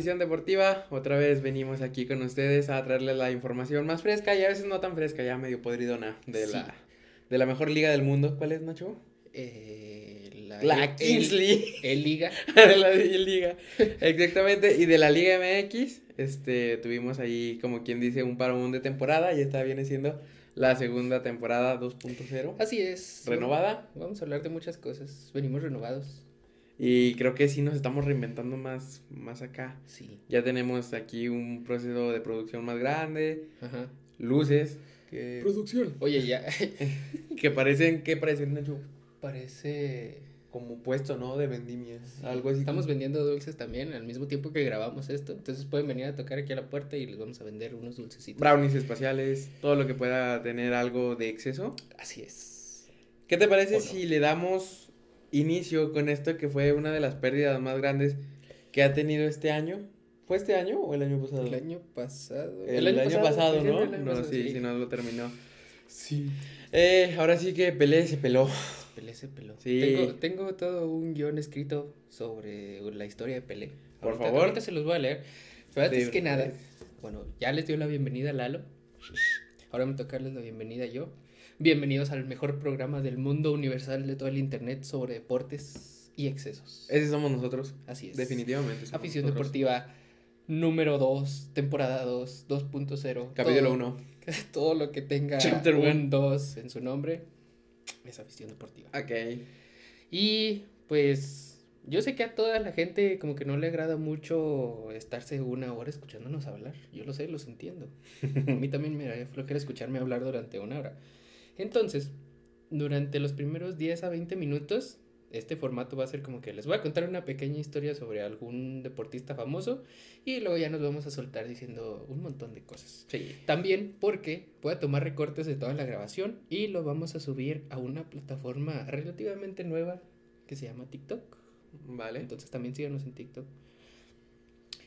Afición Deportiva? Otra vez venimos aquí con ustedes a traerles la información más fresca y a veces no tan fresca, ya medio podridona de la de la mejor liga del mundo. ¿Cuál es, Nacho? Eh, la, la Kingsley. El, Liga. la Liga. Exactamente. Y de la Liga MX, este, tuvimos ahí, como quien dice, un parón de temporada y esta viene siendo la segunda temporada 2.0. Así es. Renovada. Vamos a hablar de muchas cosas. Venimos renovados. Y creo que sí nos estamos reinventando más, más acá. Sí. Ya tenemos aquí un proceso de producción más grande. Ajá. Luces. Que... Producción. Oye, ya. que parecen, ¿qué parecen, Nacho? Parece como puesto, ¿no? De vendimias, algo así. Estamos vendiendo dulces también al mismo tiempo que grabamos esto, entonces pueden venir a tocar aquí a la puerta y les vamos a vender unos dulcecitos. Brownies espaciales, todo lo que pueda tener algo de exceso. Así es. ¿Qué te parece si le damos inicio con esto que fue una de las pérdidas más grandes que ha tenido este año. ¿Fue este año o el año pasado? El año pasado. El, año, pasado, ¿no? no, sí, sí, no lo terminó. Sí. Eh, ahora sí que Pelé se peló. Pelé se peló. Sí. Tengo, tengo todo un guion escrito sobre la historia de Pelé. Por favor. Ahorita se los voy a leer. Pero antes que nada, bueno, ya les dio la bienvenida a Lalo. Ahora me toca darles la bienvenida yo. Bienvenidos al mejor programa del mundo universal de todo el internet sobre deportes y excesos. Ese somos nosotros. Así es. Definitivamente. Afición deportiva número 2, temporada 2, 2.0. Capítulo 1. Todo lo que tenga Chapter un 2 en su nombre es afición deportiva. Ok. Y pues yo sé que a toda la gente como que no le agrada mucho estarse una hora escuchándonos hablar. Yo lo sé, los entiendo. a mí también me da flojera escucharme hablar durante una hora. Entonces, durante los primeros 10 a 20 minutos, este formato va a ser como que les voy a contar una pequeña historia sobre algún deportista famoso y luego ya nos vamos a soltar diciendo un montón de cosas. Sí. También porque voy a tomar recortes de toda la grabación y lo vamos a subir a una plataforma relativamente nueva que se llama TikTok. Vale. Entonces también síganos en TikTok.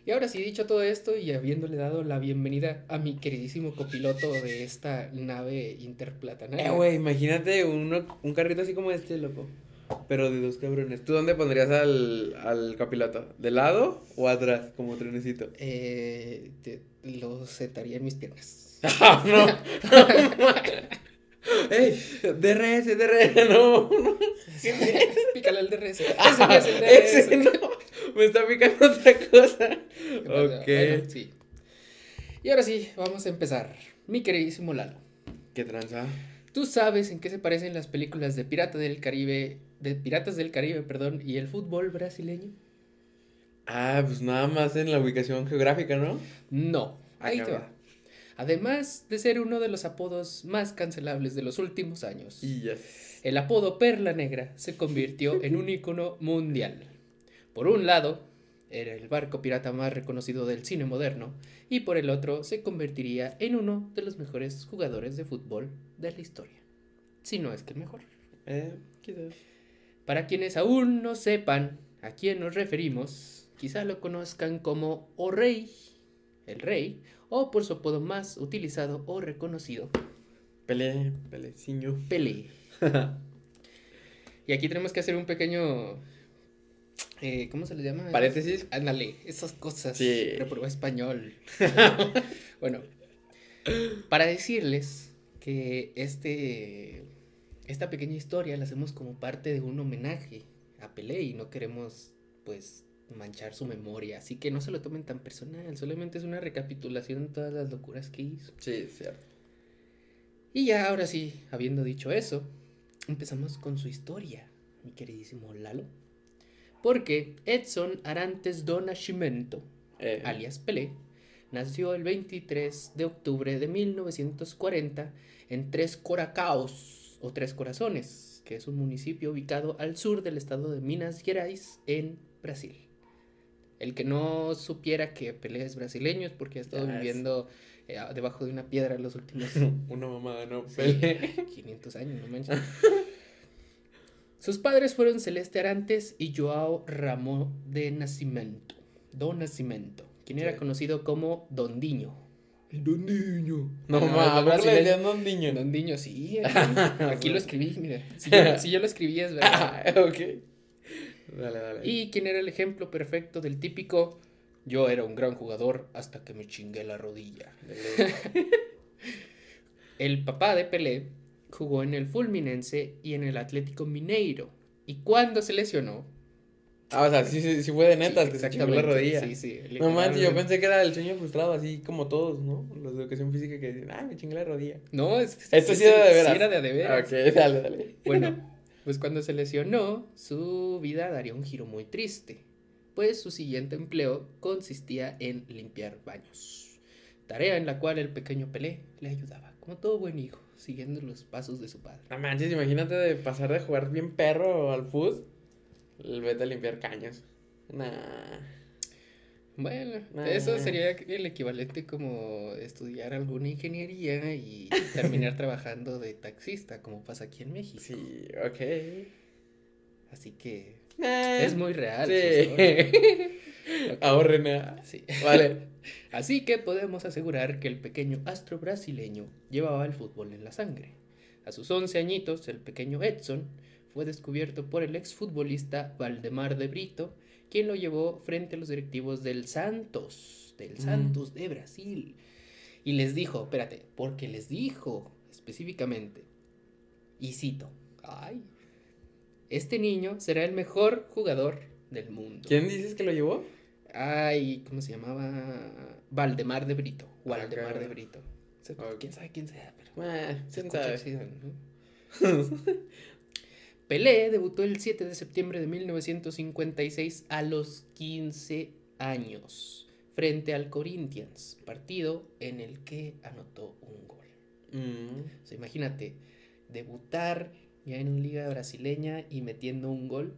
Y ahora sí, dicho todo esto y habiéndole dado la bienvenida a mi queridísimo copiloto de esta nave interplatanaria. Eh, güey, imagínate uno, un carrito así como este, loco. Pero de dos cabrones. ¿Tú dónde pondrías al, al copiloto? ¿De lado o atrás, como trenecito? Eh, lo sentaría en mis piernas. ¡Ah, no! ¡Ey! DRS, DRS, no. no. Pícale el DRS. Ah, ese, es el DRS. ese no. Me está picando otra cosa. Ok. sí. Y ahora sí, vamos a empezar. Mi queridísimo Lalo. ¿Qué tranza? ¿Tú sabes en qué se parecen las películas de Pirata del Caribe, de Piratas del Caribe, perdón, y el fútbol brasileño? Ah, pues nada más en la ubicación geográfica, ¿no? No, ahí te va. Además de ser uno de los apodos más cancelables de los últimos años. El apodo Perla Negra se convirtió en un icono mundial. Por un lado, era el barco pirata más reconocido del cine moderno, y por el otro se convertiría en uno de los mejores jugadores de fútbol de la historia. Si no es que el mejor. Eh, Para quienes aún no sepan a quién nos referimos, quizá lo conozcan como O Rey, el Rey, o por su apodo más utilizado o reconocido. Pelé, Peleciño. Pelé. y aquí tenemos que hacer un pequeño eh, ¿cómo se le llama? Paréntesis. Ándale, esas cosas. Sí. Reprobó español. bueno, para decirles que este, esta pequeña historia la hacemos como parte de un homenaje a Pelé y no queremos, pues, manchar su memoria. Así que no se lo tomen tan personal, solamente es una recapitulación de todas las locuras que hizo. Sí, cierto. Y ya, ahora sí, habiendo dicho eso, empezamos con su historia, mi queridísimo Lalo. Porque Edson Arantes do Nascimento, eh. alias Pelé, nació el 23 de octubre de 1940 en Tres Coracaos o Tres Corazones, que es un municipio ubicado al sur del estado de Minas Gerais, en Brasil. El que no supiera que Pelé es brasileño es porque ha estado viviendo eh, debajo de una piedra los últimos... una mamada, ¿no? 500 años, no manches. Sus padres fueron Celeste Arantes y Joao Ramón de Nacimiento. Don Nacimiento, quien era conocido como Don Diño. Don Diño. No, no mames, le decían Don Diño. Don Diño, sí. Aquí, lo escribí, mira. Si yo, si yo, lo escribí es verdad. Ah, ok. Dale, dale. Y quien era el ejemplo perfecto del típico Yo era un gran jugador hasta que me chingué la rodilla. el papá de Pelé jugó en el Fulminense y en el Atlético Mineiro. Y cuando se lesionó. Ah, o sea, sí, sí, fue de neta, que se chingó la rodilla. Sí, sí. No manches, yo pensé que era el sueño frustrado, así como todos, ¿no? Los de educación física que dicen, ay, me chingué la rodilla. No, es, esto sí era de veras. Sí era de, de veras. Ok, dale, dale. Bueno, pues cuando se lesionó, su vida daría un giro muy triste, pues su siguiente empleo consistía en limpiar baños, tarea en la cual el pequeño Pelé le ayudaba, como todo buen hijo, siguiendo los pasos de su padre. No manches, imagínate de pasar de jugar bien perro al fútbol, vete a limpiar caños. Nah. Bueno, eso sería el equivalente como estudiar alguna ingeniería y terminar trabajando de taxista, como pasa aquí en México. Sí, ok. Así que es muy real. Sí. Ahorren. ¿eh? Sí. Vale. Así que podemos asegurar que el pequeño astro brasileño llevaba el fútbol en la sangre. A sus 11 añitos, el pequeño Edson fue descubierto por el exfutbolista Valdemar de Brito, quien lo llevó frente a los directivos del Santos, del mm. Santos de Brasil. Y les dijo, espérate, porque les dijo específicamente, y cito, ay, este niño será el mejor jugador del mundo. ¿Quién dices que lo llevó? Ay, ¿cómo se llamaba? Valdemar de Brito. Valdemar de Brito. ¿Quién sabe quién sea? Pero, ¿quién sabe? Pelé debutó el 7 de septiembre de 1956 a los 15 años frente al Corinthians, partido en el que anotó un gol. Mm. imagínate, debutar ya en una liga brasileña y metiendo un gol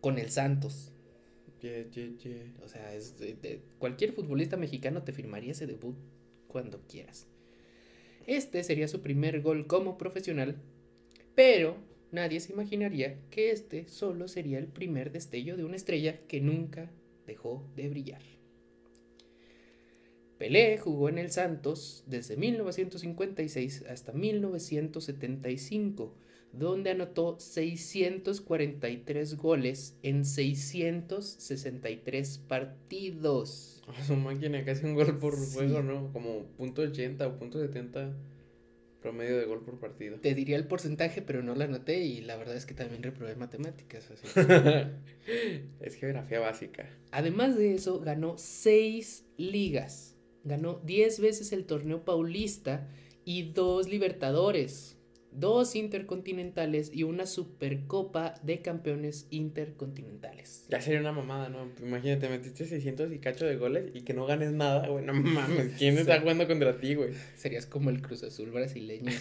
con el Santos. O sea, cualquier futbolista mexicano te firmaría ese debut cuando quieras. Este sería su primer gol como profesional, pero nadie se imaginaría que este solo sería el primer destello de una estrella que nunca dejó de brillar. Pelé jugó en el Santos desde 1956 hasta 1975, donde anotó 643 goles en 663 partidos. su máquina, casi un gol por juego, ¿no? Como punto .80 o punto .70 Promedio de gol por partido. Te diría el porcentaje, pero no la anoté y la verdad es que también reprobé matemáticas. es geografía básica. Además de eso, ganó seis ligas. Ganó diez veces el torneo paulista y dos libertadores dos intercontinentales y una supercopa de campeones intercontinentales. Ya sería una mamada, ¿no? Imagínate, metiste 600 y cacho de goles y que no ganes nada, güey. No mames, ¿quién está jugando contra ti, güey? Serías como el Cruz Azul brasileño.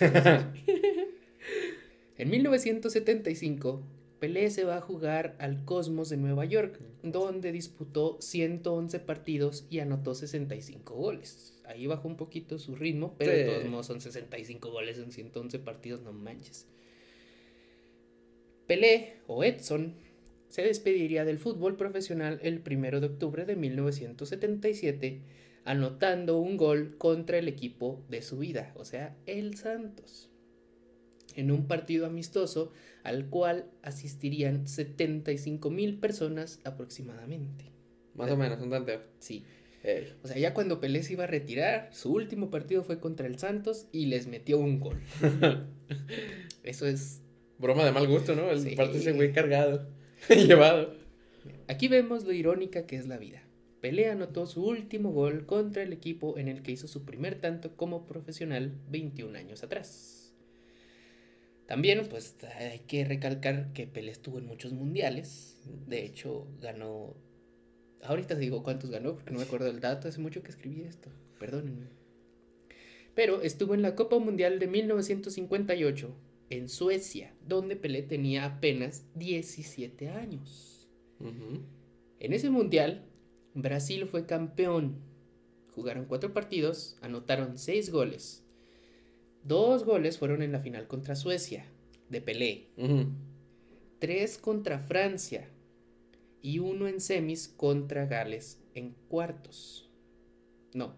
en 1975, Pelé se va a jugar al Cosmos de Nueva York, donde disputó 111 partidos y anotó 65 goles ahí bajó un poquito su ritmo, pero de todos modos son 65 goles en 111 partidos, no manches. Pelé o Edson se despediría del fútbol profesional el 1 de octubre de 1977, anotando un gol contra el equipo de su vida, o sea, el Santos, en un partido amistoso al cual asistirían 75 mil personas aproximadamente. Más o menos, un tanteo. Sí. O sea, ya cuando Pelé se iba a retirar, su último partido fue contra el Santos y les metió un gol. Eso es. Broma de mal gusto, ¿no? El parte ese güey cargado, llevado. Aquí vemos lo irónica que es la vida. Pelé anotó su último gol contra el equipo en el que hizo su primer tanto como profesional 21 años atrás. También, pues, hay que recalcar que Pelé estuvo en muchos mundiales. De hecho, ganó Ahorita digo cuántos ganó porque no me acuerdo del dato, hace mucho que escribí esto, perdónenme. Pero estuvo en la Copa Mundial de 1958 en Suecia, donde Pelé tenía apenas 17 años. En ese mundial, Brasil fue campeón. Jugaron cuatro partidos, anotaron seis goles. Dos goles fueron en la final contra Suecia, de Pelé. Tres contra Francia, y uno en semis contra Gales en cuartos. No.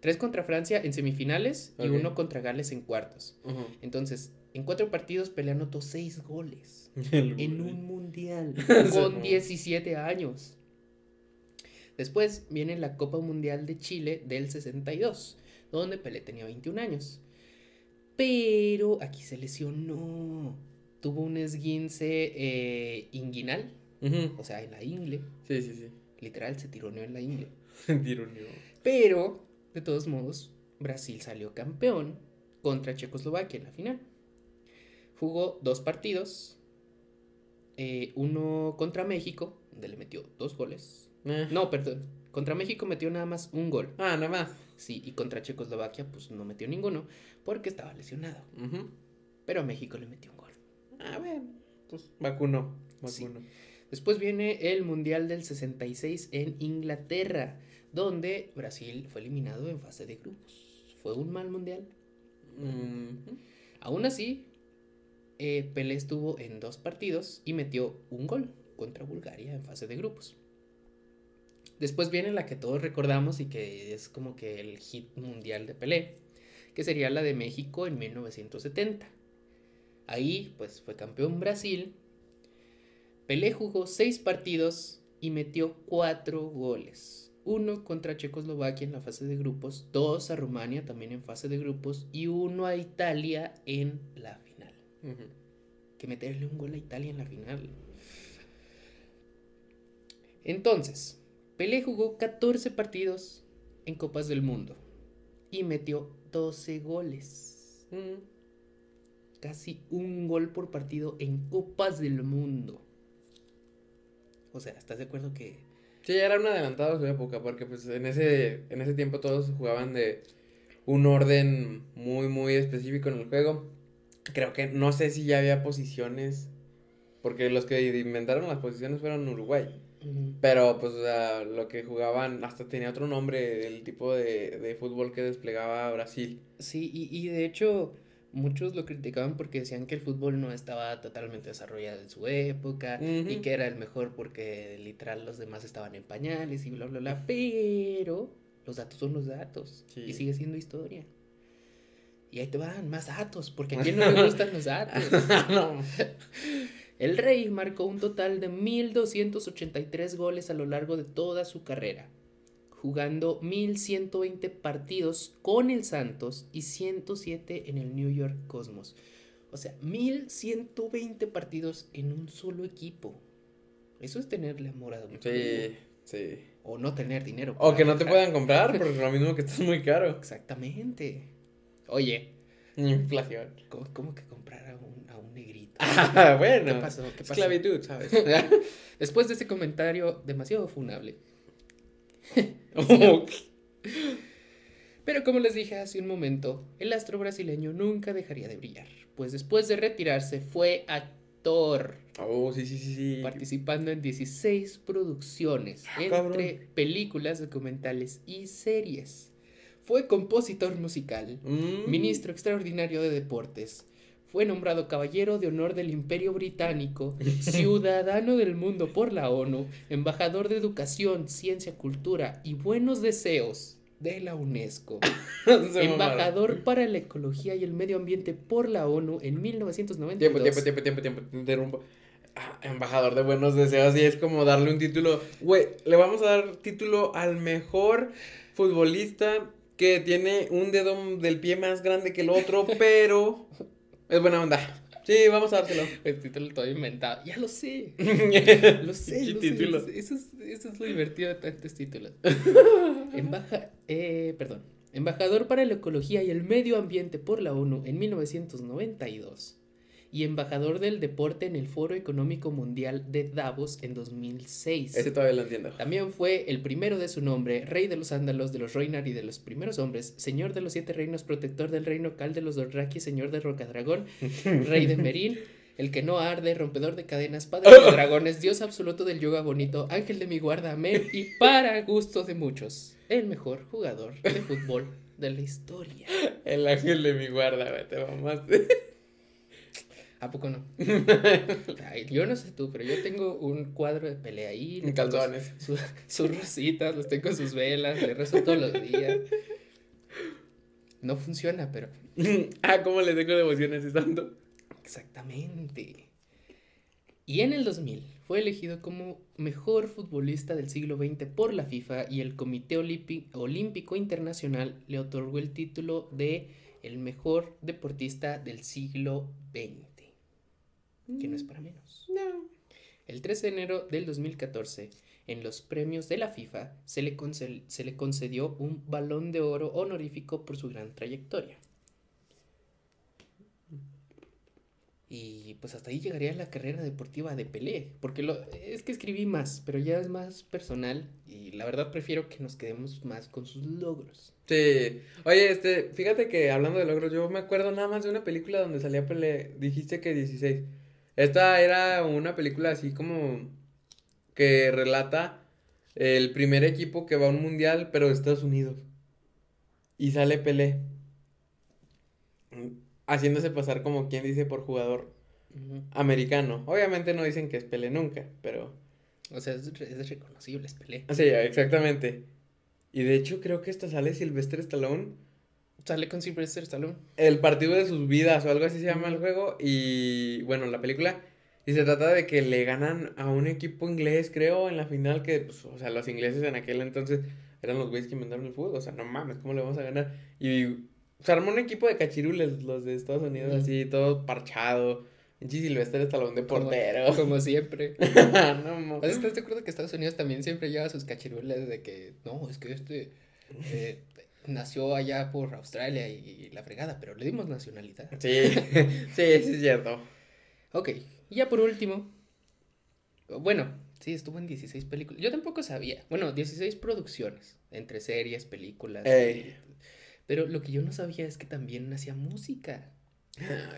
Tres contra Francia en semifinales y uno contra Gales en cuartos. Entonces, en cuatro partidos Pelé anotó seis goles en un mundial con 17 años. Después viene la Copa Mundial de Chile del 62, donde Pelé tenía 21 años. Pero aquí se lesionó. Tuvo un esguince eh, inguinal, o sea, en la ingle. Sí, sí, sí. Literal, se tironeó en la ingle. tironeó. Pero, de todos modos, Brasil salió campeón contra Checoslovaquia en la final. Jugó dos partidos, eh, uno contra México, donde le metió dos goles. Eh. No, perdón. Contra México metió nada más un gol. Ah, nada más. Sí, y contra Checoslovaquia pues no metió ninguno porque estaba lesionado. Pero a México le metió un gol. Ah, bueno, pues vacunó. vacunó. Después viene el Mundial del 66 en Inglaterra, donde Brasil fue eliminado en fase de grupos. Fue un mal mundial. Aún así, eh, Pelé estuvo en dos partidos y metió un gol contra Bulgaria en fase de grupos. Después viene la que todos recordamos y que es como que el hit mundial de Pelé, que sería la de México en 1970. Ahí pues fue campeón Brasil. Pelé jugó seis partidos y metió cuatro goles. Uno contra Checoslovaquia en la fase de grupos, dos a Rumania también en fase de grupos y uno a Italia en la final. Que meterle un gol a Italia en la final. Entonces, Pelé jugó 14 partidos en Copas del Mundo y metió 12 goles. Casi un gol por partido en Copas del Mundo. O sea, ¿estás de acuerdo que... Sí, era un adelantado de su época, porque pues en ese, en ese tiempo todos jugaban de un orden muy, muy específico en el juego. Creo que no sé si ya había posiciones, porque los que inventaron las posiciones fueron Uruguay. Pero pues lo que jugaban hasta tenía otro nombre, el tipo de, fútbol que desplegaba Brasil. Sí, y, de hecho muchos lo criticaban porque decían que el fútbol no estaba totalmente desarrollado en su época y que era el mejor porque literal los demás estaban en pañales y bla, bla, bla. Pero los datos son los datos y sigue siendo historia. Y ahí te van más datos, porque a quién no le gustan los datos. no. El Rey marcó un total de 1.283 goles a lo largo de toda su carrera, jugando 1.120 partidos con el Santos y 107 en el New York Cosmos. O sea, 1.120 partidos en un solo equipo. Eso es tenerle amor a un Sí, sí. O no tener dinero. O que no te puedan comprar, por lo mismo que estás muy caro. Exactamente. Oye. Inflación. ¿Cómo, que comprar a un, a un negrito? Ah, bueno. ¿Qué pasó? ¿Qué pasó? Esclavitud, ¿sabes? Después de ese comentario demasiado funable. Pero como les dije hace un momento, el astro brasileño nunca dejaría de brillar, pues después de retirarse fue actor. Oh, sí, sí, sí, sí. Participando en 16 producciones, ah, entre películas, documentales y series. Fue compositor musical, mm. ministro extraordinario de deportes, fue nombrado Caballero de Honor del Imperio Británico, Ciudadano del Mundo por la ONU, Embajador de Educación, Ciencia, Cultura y Buenos Deseos de la UNESCO, Embajador para la Ecología y el Medio Ambiente por la ONU en 1992. Tiempo, tiempo, tiempo, tiempo, tiempo, te interrumpo. Ah, embajador de Buenos Deseos, y es como darle un título. Güey, le vamos a dar título al mejor futbolista que tiene un dedo del pie más grande que el otro, pero es buena onda. Sí, vamos a dárselo. El título todo inventado. Ya lo sé. lo sé. lo sé. Eso, es, eso es lo divertido de tantos títulos. Embaja, eh, perdón. Embajador para la Ecología y el Medio Ambiente por la ONU en 1992 y embajador del deporte en el Foro Económico Mundial de Davos en 2006. Ese todavía lo entiendo. También fue el primero de su nombre, rey de los ándalos, de los Reinar y de los primeros hombres, señor de los siete reinos, protector del reino cal de los Dorraki, señor de Rocadragón, rey de Merín, el que no arde, rompedor de cadenas, padre de dragones, dios absoluto del yoga bonito, ángel de mi guarda, amén, y para gusto de muchos, el mejor jugador de fútbol de la historia. El ángel de mi guarda, te mamaste. ¿A poco no? yo no sé tú, pero yo tengo un cuadro de pelea ahí. Calzones. Sus, rositas, los tengo sus velas, le rezo todos los días. No funciona, pero. ah, ¿cómo le tengo devociones tanto? Exactamente. Y en el 2000 fue elegido como mejor futbolista del siglo XX por la FIFA y el Comité Olímpico Internacional le otorgó el título de el mejor deportista del siglo XX. Que no es para menos. No. El 13 de enero del 2014, en los premios de la FIFA, se le, se le concedió un balón de oro honorífico por su gran trayectoria. Y pues hasta ahí llegaría la carrera deportiva de Pelé, porque lo, es que escribí más, pero ya es más personal y la verdad prefiero que nos quedemos más con sus logros. Sí, oye, este, fíjate que hablando de logros, yo me acuerdo nada más de una película donde salía Pelé, dijiste que 16. Esta era una película así como que relata el primer equipo que va a un mundial, pero de Estados Unidos. Y sale Pelé haciéndose pasar como quien dice por jugador americano. Obviamente no dicen que es Pelé nunca, pero... O sea, es, reconocible, es Pelé. Sí, exactamente. Y de hecho creo que esta sale Sylvester Stallone. Sale con Sylvester Stallone. El partido de sus vidas o algo así se llama el juego. Y bueno, la película... Y se trata de que le ganan a un equipo inglés, creo, en la final, que, pues, o sea, los ingleses en aquel entonces eran los güeyes que inventaron el fútbol. O sea, no mames, ¿cómo le vamos a ganar? Y se armó un equipo de cachirules, los de Estados Unidos, así, todo parchado. Pinche Silvestre Stallone de portero. Como, siempre. no, ¿Estás de acuerdo que Estados Unidos también siempre lleva sus cachirules de que, no, es que este eh, nació allá por Australia y, la fregada, pero le dimos nacionalidad. Sí, sí, sí es cierto. Ok, y ya por último, bueno, sí, estuvo en 16 películas. Yo tampoco sabía. Bueno, 16 producciones, entre series, películas. Pero lo que yo no sabía es que también hacía música.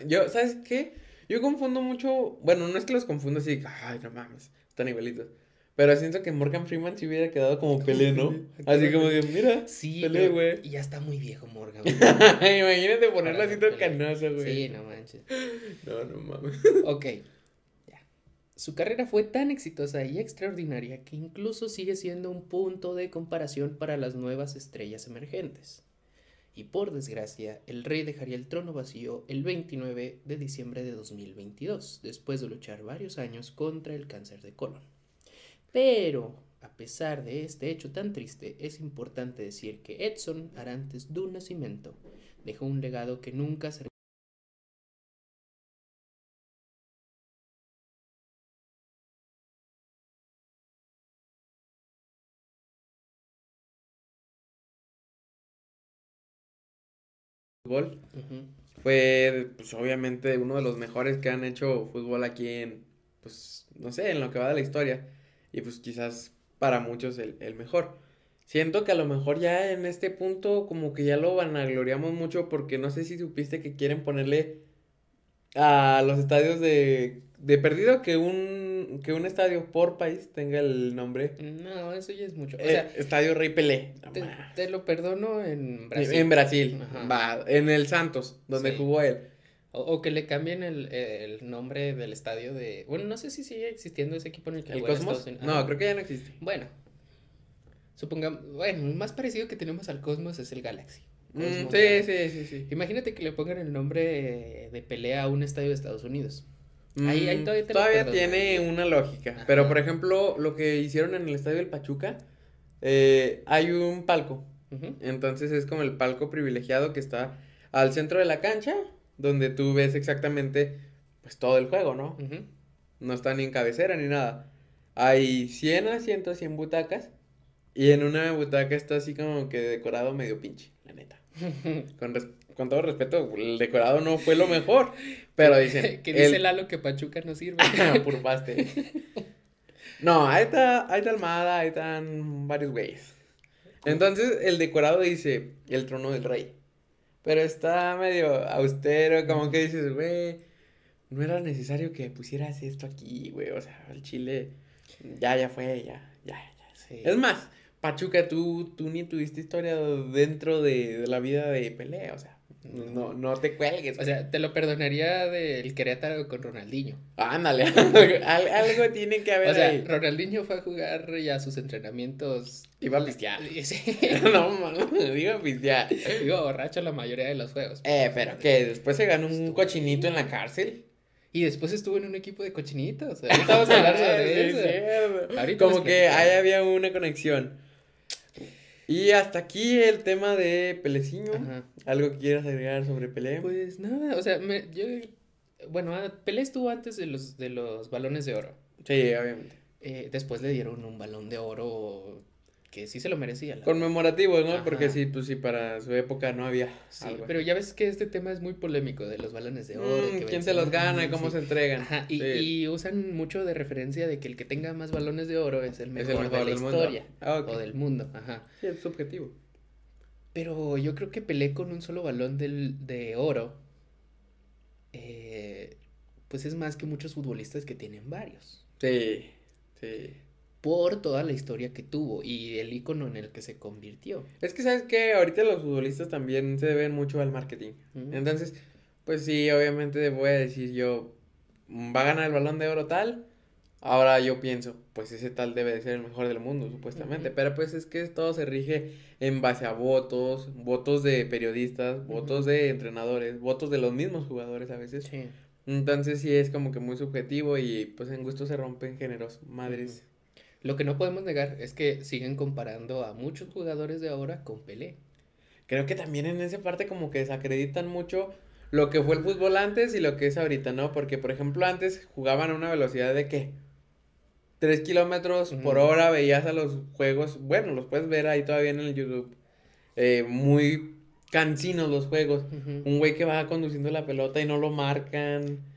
Yo, ¿sabes qué? Yo confundo mucho, bueno, no es que los confunda así, ay, no mames, están igualitos. Pero siento que Morgan Freeman sí hubiera quedado como Pelé, ¿no? Así como que, mira, sí, Pelé, güey. Y ya está muy viejo Morgan. Imagínate ponerlo así todo canoso, güey. Sí, no manches. No, no mames. Ok, ya. Su carrera fue tan exitosa y extraordinaria que incluso sigue siendo un punto de comparación para las nuevas estrellas emergentes y por desgracia el rey dejaría el trono vacío el 29 de diciembre de 2022, después de luchar varios años contra el cáncer de colon. Pero, a pesar de este hecho tan triste, es importante decir que Edson Arantes do Nascimento dejó un legado que nunca se fútbol. Fue, pues, obviamente, uno de los mejores que han hecho fútbol aquí en, pues, no sé, en lo que va de la historia. Y pues quizás para muchos el, el mejor. Siento que a lo mejor ya en este punto como que ya lo vanagloriamos mucho porque no sé si supiste que quieren ponerle a los estadios de, de perdido que un que un estadio por país tenga el nombre. No, eso ya es mucho. O eh, sea, estadio Rey Pelé. te, lo perdono en Brasil. En Brasil. Va, en el Santos, donde jugó él. O, que le cambien el, nombre del estadio de. Bueno, no sé si sigue existiendo ese equipo en el que ¿El Cosmos? No, creo que ya no existe. Bueno. Supongamos. Bueno, el más parecido que tenemos al Cosmos es el Galaxy. Mm, sí, sí, sí, sí. Imagínate que le pongan el nombre de pelea a un estadio de Estados Unidos. Ahí, mm, todavía, tiene una lógica. Pero, por ejemplo, lo que hicieron en el estadio del Pachuca, eh, hay un palco. Entonces es como el palco privilegiado que está al centro de la cancha, donde tú ves exactamente pues todo el juego, ¿no? No está ni en cabecera ni nada. Hay 100 asientos, 100 butacas. Y en una butaca está así como que decorado medio pinche, la neta. Con, con todo respeto, el decorado no fue lo mejor, pero dicen... que dice Lalo que Pachuca no sirve. Puro paste. No, ahí está, ahí está Almada, ahí están varios güeyes. Entonces, el decorado dice, el trono del rey. Pero está medio austero, como que dices, güey, no era necesario que pusieras esto aquí, güey. O sea, el chile, ya, ya fue, ya, ya, ya. Es más, Pachuca, tú, tú ni tuviste historia dentro de, de la vida de pelea, o sea. No, no te cuelgues. O sea, te lo perdonaría del Querétaro con Ronaldinho. Ándale, algo tiene que haber. O sea, Ronaldinho fue a jugar ya sus entrenamientos. Iba a pistear. no, mano, iba a pistear. Iba borracho la mayoría de los juegos. Eh, pero que después se ganó un cochinito en la cárcel. Y después estuvo en un equipo de cochinitos. Ahorita vamos a hablar sobre eso. Como que ahí había una conexión. Y hasta aquí el tema de Peleciño. ¿Algo que quieras agregar sobre Pelé? Pues nada, o sea, me, yo, bueno, ah, Pelé estuvo antes de los, de los balones de oro. Sí, obviamente. Eh, después le dieron un balón de oro que sí se lo merecía. Conmemorativo, ¿no? Porque sí, pues sí, para su época no había sí, Pero ya ves que este tema es muy polémico de los balones de oro. Mm, ¿Quién se los gana y cómo se entregan? Ajá, y, usan mucho de referencia de que el que tenga más balones de oro es el mejor, de la historia. Ah, o del mundo, ajá. Sí, es subjetivo. Pero yo creo que Pelé con un solo balón del, de oro, eh, pues es más que muchos futbolistas que tienen varios. Sí, sí por toda la historia que tuvo y el icono en el que se convirtió. Es que sabes que ahorita los futbolistas también se deben mucho al marketing. Entonces, pues sí, obviamente voy a decir yo, va a ganar el balón de oro tal. Ahora yo pienso, pues ese tal debe de ser el mejor del mundo, supuestamente. Pero pues es que todo se rige en base a votos, votos de periodistas, votos de entrenadores, votos de los mismos jugadores a veces. Sí. Entonces sí es como que muy subjetivo y pues en gusto se rompen géneros, madres. Lo que no podemos negar es que siguen comparando a muchos jugadores de ahora con Pelé. Creo que también en esa parte como que desacreditan mucho lo que fue el fútbol antes y lo que es ahorita, ¿no? Porque, por ejemplo, antes jugaban a una velocidad de qué? Tres kilómetros por hora, veías a los juegos, bueno, los puedes ver ahí todavía en el YouTube, eh, muy cansinos los juegos. Un güey que va conduciendo la pelota y no lo marcan.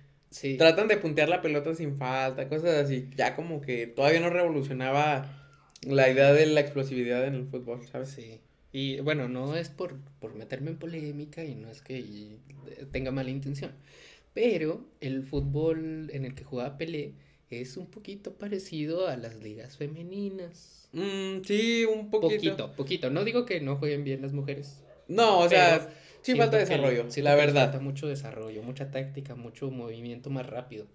Tratan de puntear la pelota sin falta, cosas así. Ya como que todavía no revolucionaba la idea de la explosividad en el fútbol, ¿sabes? Sí. Y bueno, no es por, por meterme en polémica y no es que tenga mala intención. Pero el fútbol en el que jugaba Pelé es un poquito parecido a las ligas femeninas. Mm, sí, un poquito. Poquito, poquito. No digo que no jueguen bien las mujeres. No, o sea, Sí, falta desarrollo, sí, la verdad. Falta mucho desarrollo, mucha táctica, mucho movimiento más rápido.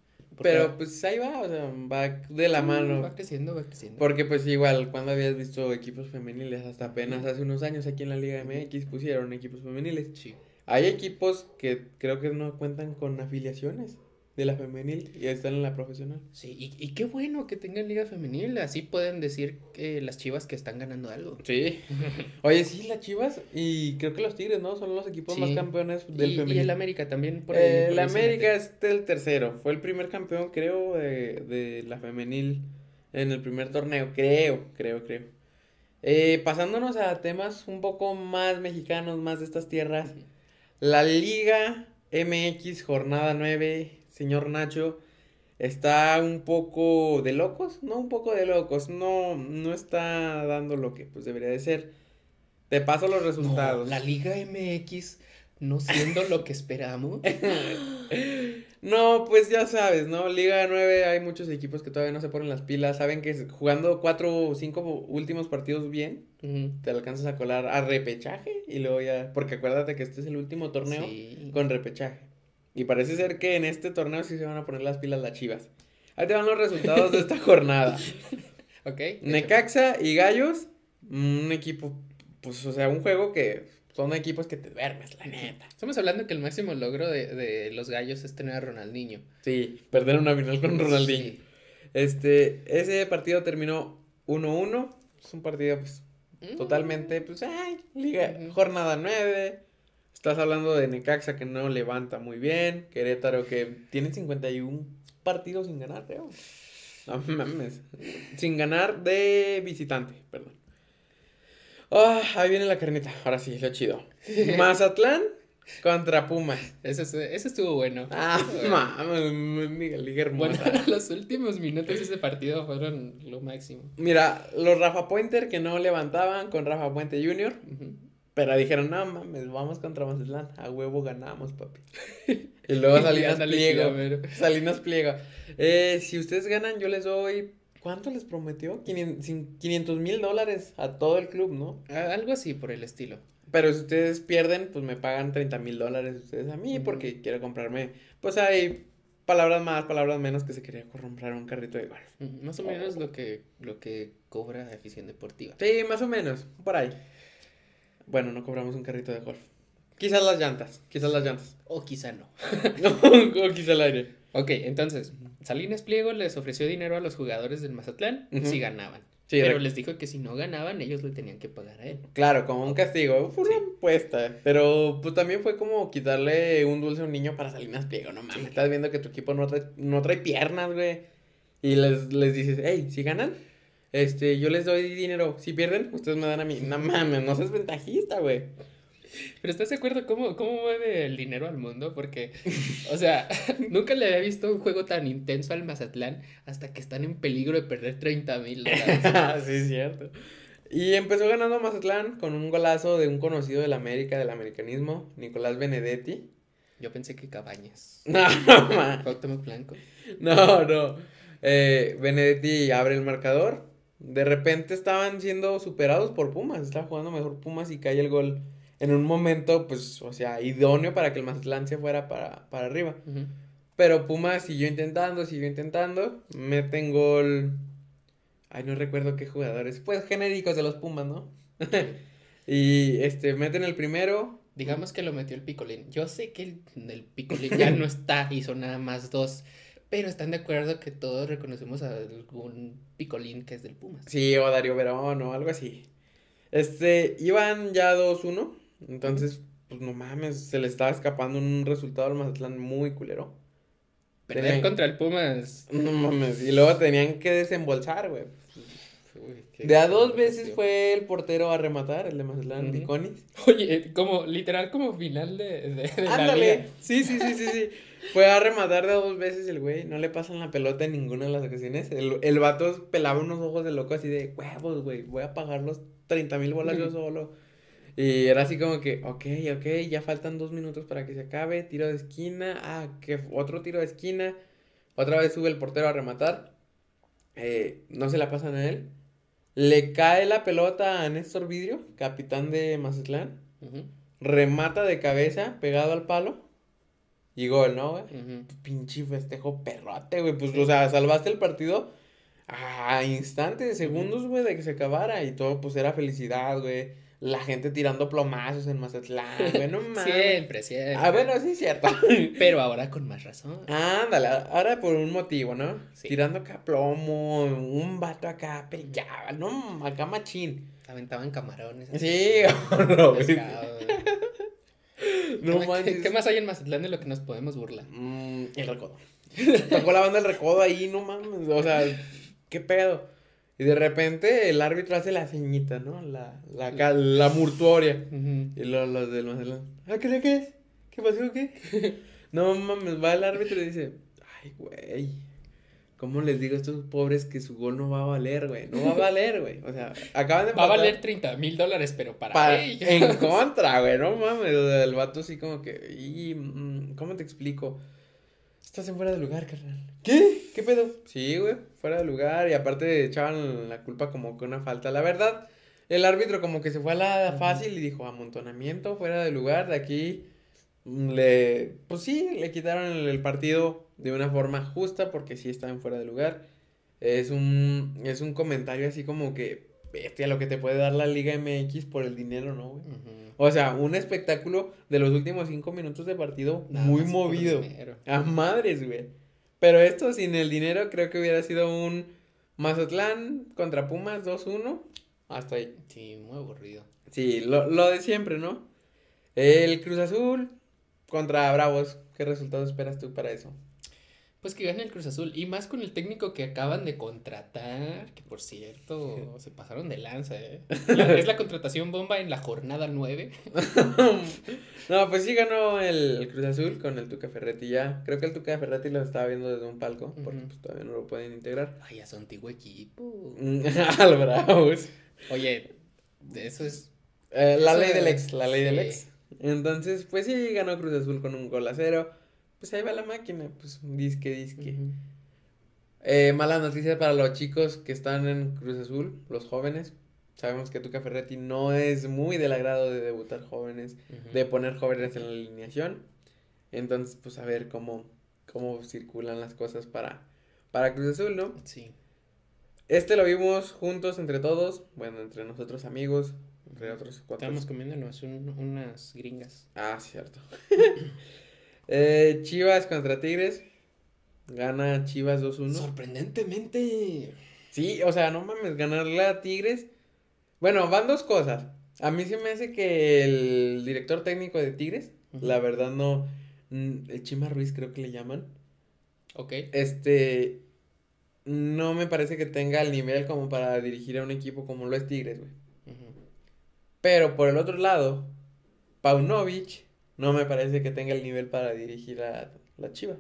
Pero pues ahí va, o sea, va de la mano. Va creciendo, va creciendo. Porque pues igual, cuando habías visto equipos femeniles, hasta apenas hace unos años aquí en la Liga MX pusieron equipos femeniles. Sí. Hay equipos que creo que no cuentan con afiliaciones de la femenil y están en la profesional. Sí, y, y, qué bueno que tengan liga femenil, así pueden decir que las chivas que están ganando algo. Sí. Oye, sí, las chivas y creo que los Tigres, ¿no? Son los equipos más campeones del femenil. Y el América también. Por el América es el tercero, fue el primer campeón, creo, de, de la femenil en el primer torneo, creo, creo, creo. Eh, pasándonos a temas un poco más mexicanos, más de estas tierras. La Liga MX, jornada 9 señor Nacho está un poco de locos, no un poco de locos, no, no está dando lo que pues debería de ser. Te paso los resultados. la Liga MX no siendo lo que esperamos. no, pues ya sabes, ¿no? Liga 9 hay muchos equipos que todavía no se ponen las pilas, saben que jugando cuatro o cinco últimos partidos bien, te alcanzas a colar a repechaje y luego ya, porque acuérdate que este es el último torneo con repechaje. Y parece ser que en este torneo sí se van a poner las pilas las chivas. Ahí te van los resultados de esta jornada. ok. Necaxa y Gallos, un equipo, pues, o sea, un juego que son equipos que te duermes, la neta. Estamos hablando que el máximo logro de, de los Gallos es tener a Ronaldinho. Sí, perder una final con Ronaldinho. Este, ese partido terminó 1-1. Es un partido, pues, mm. totalmente, pues, ay, liga, jornada 9 Estás hablando de Necaxa que no levanta muy bien. Querétaro que tiene 51 partidos sin ganar, creo. No mames. Sin ganar de visitante, perdón. Ah, ahí viene la carnita. Ahora sí, lo chido. Mazatlán contra Pumas. Ese, ese estuvo bueno. Ah, mames, Miguel Liga Bueno, los últimos minutos de ese partido fueron lo máximo. Mira, los Rafa Puenter que no levantaban con Rafa Puente Jr. Pero dijeron, no mames, vamos contra Mazatlán. A huevo ganamos, papi. y luego Salinas Pliego. Salinas Pliego. Eh, si ustedes ganan, yo les doy. ¿Cuánto les prometió? 500 mil dólares a todo el club, ¿no? Algo así por el estilo. Pero si ustedes pierden, pues me pagan 30 mil dólares ustedes a mí porque quiero comprarme. Pues hay palabras más, palabras menos que se quería comprar un carrito de golf. Más o menos lo que, lo que cobra Eficiencia Deportiva. Sí, más o menos, por ahí. Bueno, no cobramos un carrito de golf. Quizás las llantas, quizás las llantas. O quizá no. o quizá el aire. Ok, entonces, Salinas Pliego les ofreció dinero a los jugadores del Mazatlán si ganaban. pero les dijo que si no ganaban, ellos le tenían que pagar a él. Claro, como un castigo. Fue una apuesta. Pero pues también fue como quitarle un dulce a un niño para Salinas Pliego. No mames, estás viendo que tu equipo no trae, no trae piernas, güey. Y les, les dices, hey, si ganan, este, yo les doy dinero. Si pierden, ustedes me dan a mí. No mames, no seas ventajista, güey. Pero ¿estás de acuerdo cómo, cómo mueve el dinero al mundo? Porque, o sea, nunca le había visto un juego tan intenso al Mazatlán hasta que están en peligro de perder 30 mil dólares. sí, es cierto. Y empezó ganando Mazatlán con un golazo de un conocido del América, del americanismo, Nicolás Benedetti. Yo pensé que Cabañas. No, no, Blanco. No, no. Eh, Benedetti abre el marcador. De repente estaban siendo superados por Pumas. Estaba jugando mejor Pumas y cae el gol en un momento, pues, o sea, idóneo para que el Mazatlán se fuera para, para arriba. Pero Pumas siguió intentando, siguió intentando. Meten gol. Ay, no recuerdo qué jugadores. Pues genéricos de los Pumas, ¿no? y este, meten el primero. Digamos que lo metió el Picolín. Yo sé que el, el Picolín ya no está, hizo nada más dos. Pero están de acuerdo que todos reconocemos a algún Picolín que es del Pumas. Sí, o Darío Verón o algo así. Este, iban ya 2-1. Entonces, pues no mames, se le estaba escapando un resultado al Mazatlán muy culero. Perder contra el Pumas. No mames, y luego tenían que desembolsar, güey. De a dos veces fue el portero a rematar, el de Mazatlán, Piconis. Oye, como, literal, como final de, de, Ándale. Sí, sí, sí, sí, sí. Fue a rematar de dos veces el güey, no le pasan la pelota en ninguna de las ocasiones. El, el vato pelaba unos ojos de loco así de, huevos, güey, voy a pagar los 30 mil bolas yo solo. Y era así como que, ok, ok, ya faltan dos minutos para que se acabe, tiro de esquina, ah, que otro tiro de esquina, otra vez sube el portero a rematar, eh, no se la pasan a él, le cae la pelota a Néstor Vidrio, capitán de Mazatlán, remata de cabeza, pegado al palo, y gol, ¿no, güey? Pinche festejo perrote, güey, pues, o sea, salvaste el partido a instantes, segundos, güey, de que se acabara, y todo, pues, era felicidad, güey la gente tirando plomazos en Mazatlán, bueno, mames. Siempre, siempre. Ah, bueno, sí es cierto. Pero ahora con más razón. Ándale, ahora por un motivo, ¿no? Tirando acá plomo, un vato acá pellaba, ¿no? Acá machín. Aventaban camarones. Sí, no, no ¿Qué, ¿Qué, más hay en Mazatlán de lo que nos podemos burlar? Mm, el recodo. Tocó la banda del recodo ahí, no mames. O sea, ¿qué pedo? Y de repente el árbitro hace la ceñita, ¿no? La, la, la murtuoria. Y luego los del Mazatlán, ¿ah, qué, qué es? ¿Qué pasó, qué? no mames, va el árbitro y dice, ay, güey, ¿cómo les digo a estos pobres que su gol no va a valer, güey? No va a valer, güey. O sea, acaban de... Va a valer 30 mil dólares, pero para, En contra, güey, no mames. el vato así como que, y, mm, ¿cómo te explico? Estás en fuera de lugar, carnal. ¿Qué? ¿Qué pedo? Sí, güey, fuera de lugar. Y aparte echaban la culpa como que una falta. La verdad, el árbitro como que se fue a la fácil y dijo, amontonamiento, fuera de lugar, de aquí. Le, pues sí, le quitaron el, partido de una forma justa porque sí estaban fuera de lugar. Es un, es un comentario así como que, bestia, lo que te puede dar la Liga MX por el dinero, ¿no, güey? O sea, un espectáculo de los últimos cinco minutos de partido muy movido. A madres, güey. Pero esto sin el dinero creo que hubiera sido un Mazatlán contra Pumas 2-1. Hasta ahí. Sí, muy aburrido. Sí, lo, lo de siempre, ¿no? El Cruz Azul contra Bravos. ¿Qué resultado esperas tú para eso? Pues que gane el Cruz Azul. Y más con el técnico que acaban de contratar. Que por cierto, se pasaron de lanza, ¿eh? es la contratación bomba en la jornada 9. no, pues sí ganó el, Cruz Azul con el Tuca Ferretti ya. Creo que el Tuca Ferretti lo estaba viendo desde un palco. Porque pues todavía no lo pueden integrar. Ay, ya son antiguo equipo. Al Bravos. Oye, eso es. Eh, la ley del ex, la ley del ex. Entonces, pues sí, ganó Cruz Azul con un gol a cero pues ahí va la máquina, pues disque, disque. eh, mala noticia para los chicos que están en Cruz Azul, los jóvenes. Sabemos que Tuca Ferretti no es muy del agrado de debutar jóvenes, de poner jóvenes en la alineación. Entonces, pues a ver cómo, cómo circulan las cosas para, para Cruz Azul, ¿no? Sí. Este lo vimos juntos entre todos, bueno, entre nosotros amigos, entre otros cuatro. Estábamos comiéndonos unas gringas. Ah, cierto. Eh, Chivas contra Tigres. Gana Chivas 2-1. Sorprendentemente. Sí, o sea, no mames, ganarle a Tigres. Bueno, van dos cosas. A mí se me hace que el director técnico de Tigres, la verdad no. El Chima Ruiz creo que le llaman. Ok. Este. No me parece que tenga el nivel como para dirigir a un equipo como lo es Tigres, güey. Pero por el otro lado, Paunovic no me parece que tenga el nivel para dirigir a las Chivas.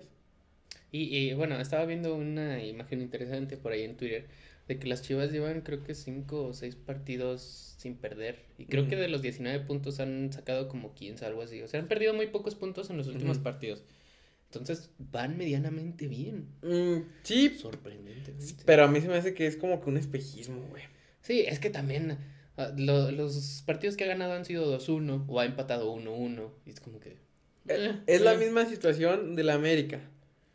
Y, bueno, estaba viendo una imagen interesante por ahí en Twitter de que las Chivas llevan creo que cinco o seis partidos sin perder. Y creo que de los 19 puntos han sacado como 15, algo así. O sea, han perdido muy pocos puntos en los últimos partidos. Entonces van medianamente bien. Mm, sí. Sorprendentemente. Pero a mí se me hace que es como que un espejismo, güey. Sí, es que también ah, los partidos que ha ganado han sido 2-1 o ha empatado 1-1. Y es como que... Eh, es la misma situación de la América.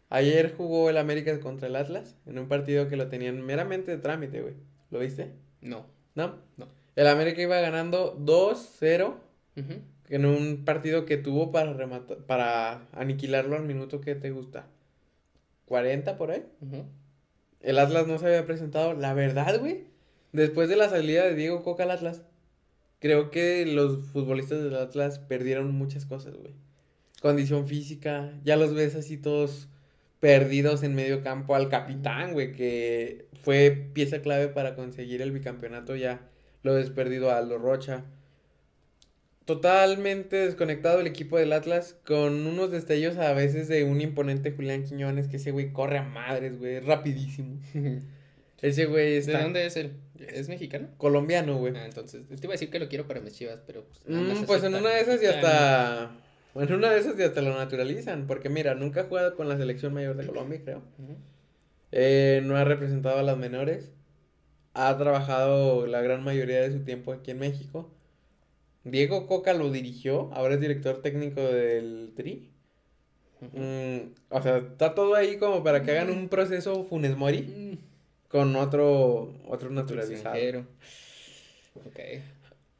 Ayer jugó el América contra el Atlas en un partido que lo tenían meramente de trámite, güey. ¿Lo viste? No. ¿No? No. El América iba ganando 2-0 en un partido que tuvo para rematar, para aniquilarlo al minuto que te gusta. 40 por ahí. El Atlas no se había presentado. La verdad, güey. Después de la salida de Diego Coca al Atlas, creo que los futbolistas del Atlas perdieron muchas cosas, güey. Condición física, ya los ves así todos perdidos en medio campo al capitán, güey, que fue pieza clave para conseguir el bicampeonato, ya lo desperdido a Aldo Rocha. Totalmente desconectado el equipo del Atlas, con unos destellos a veces de un imponente Julián Quiñones, que ese güey corre a madres, güey, rapidísimo. ese güey está... ¿De dónde es él? ¿Es mexicano? Colombiano, güey. Ah, entonces, te iba a decir que lo quiero para mis chivas, pero... Pues, mm, pues en una de esas y hasta bueno, una de esas ya te lo naturalizan, porque mira, nunca ha jugado con la selección mayor de Colombia, creo. Eh, no ha representado a las menores. Ha trabajado la gran mayoría de su tiempo aquí en México. Diego Coca lo dirigió, ahora es director técnico del TRI. Mm, o sea, está todo ahí como para que hagan un proceso Funes Mori mm. Con otro, otro naturalizado. Ok.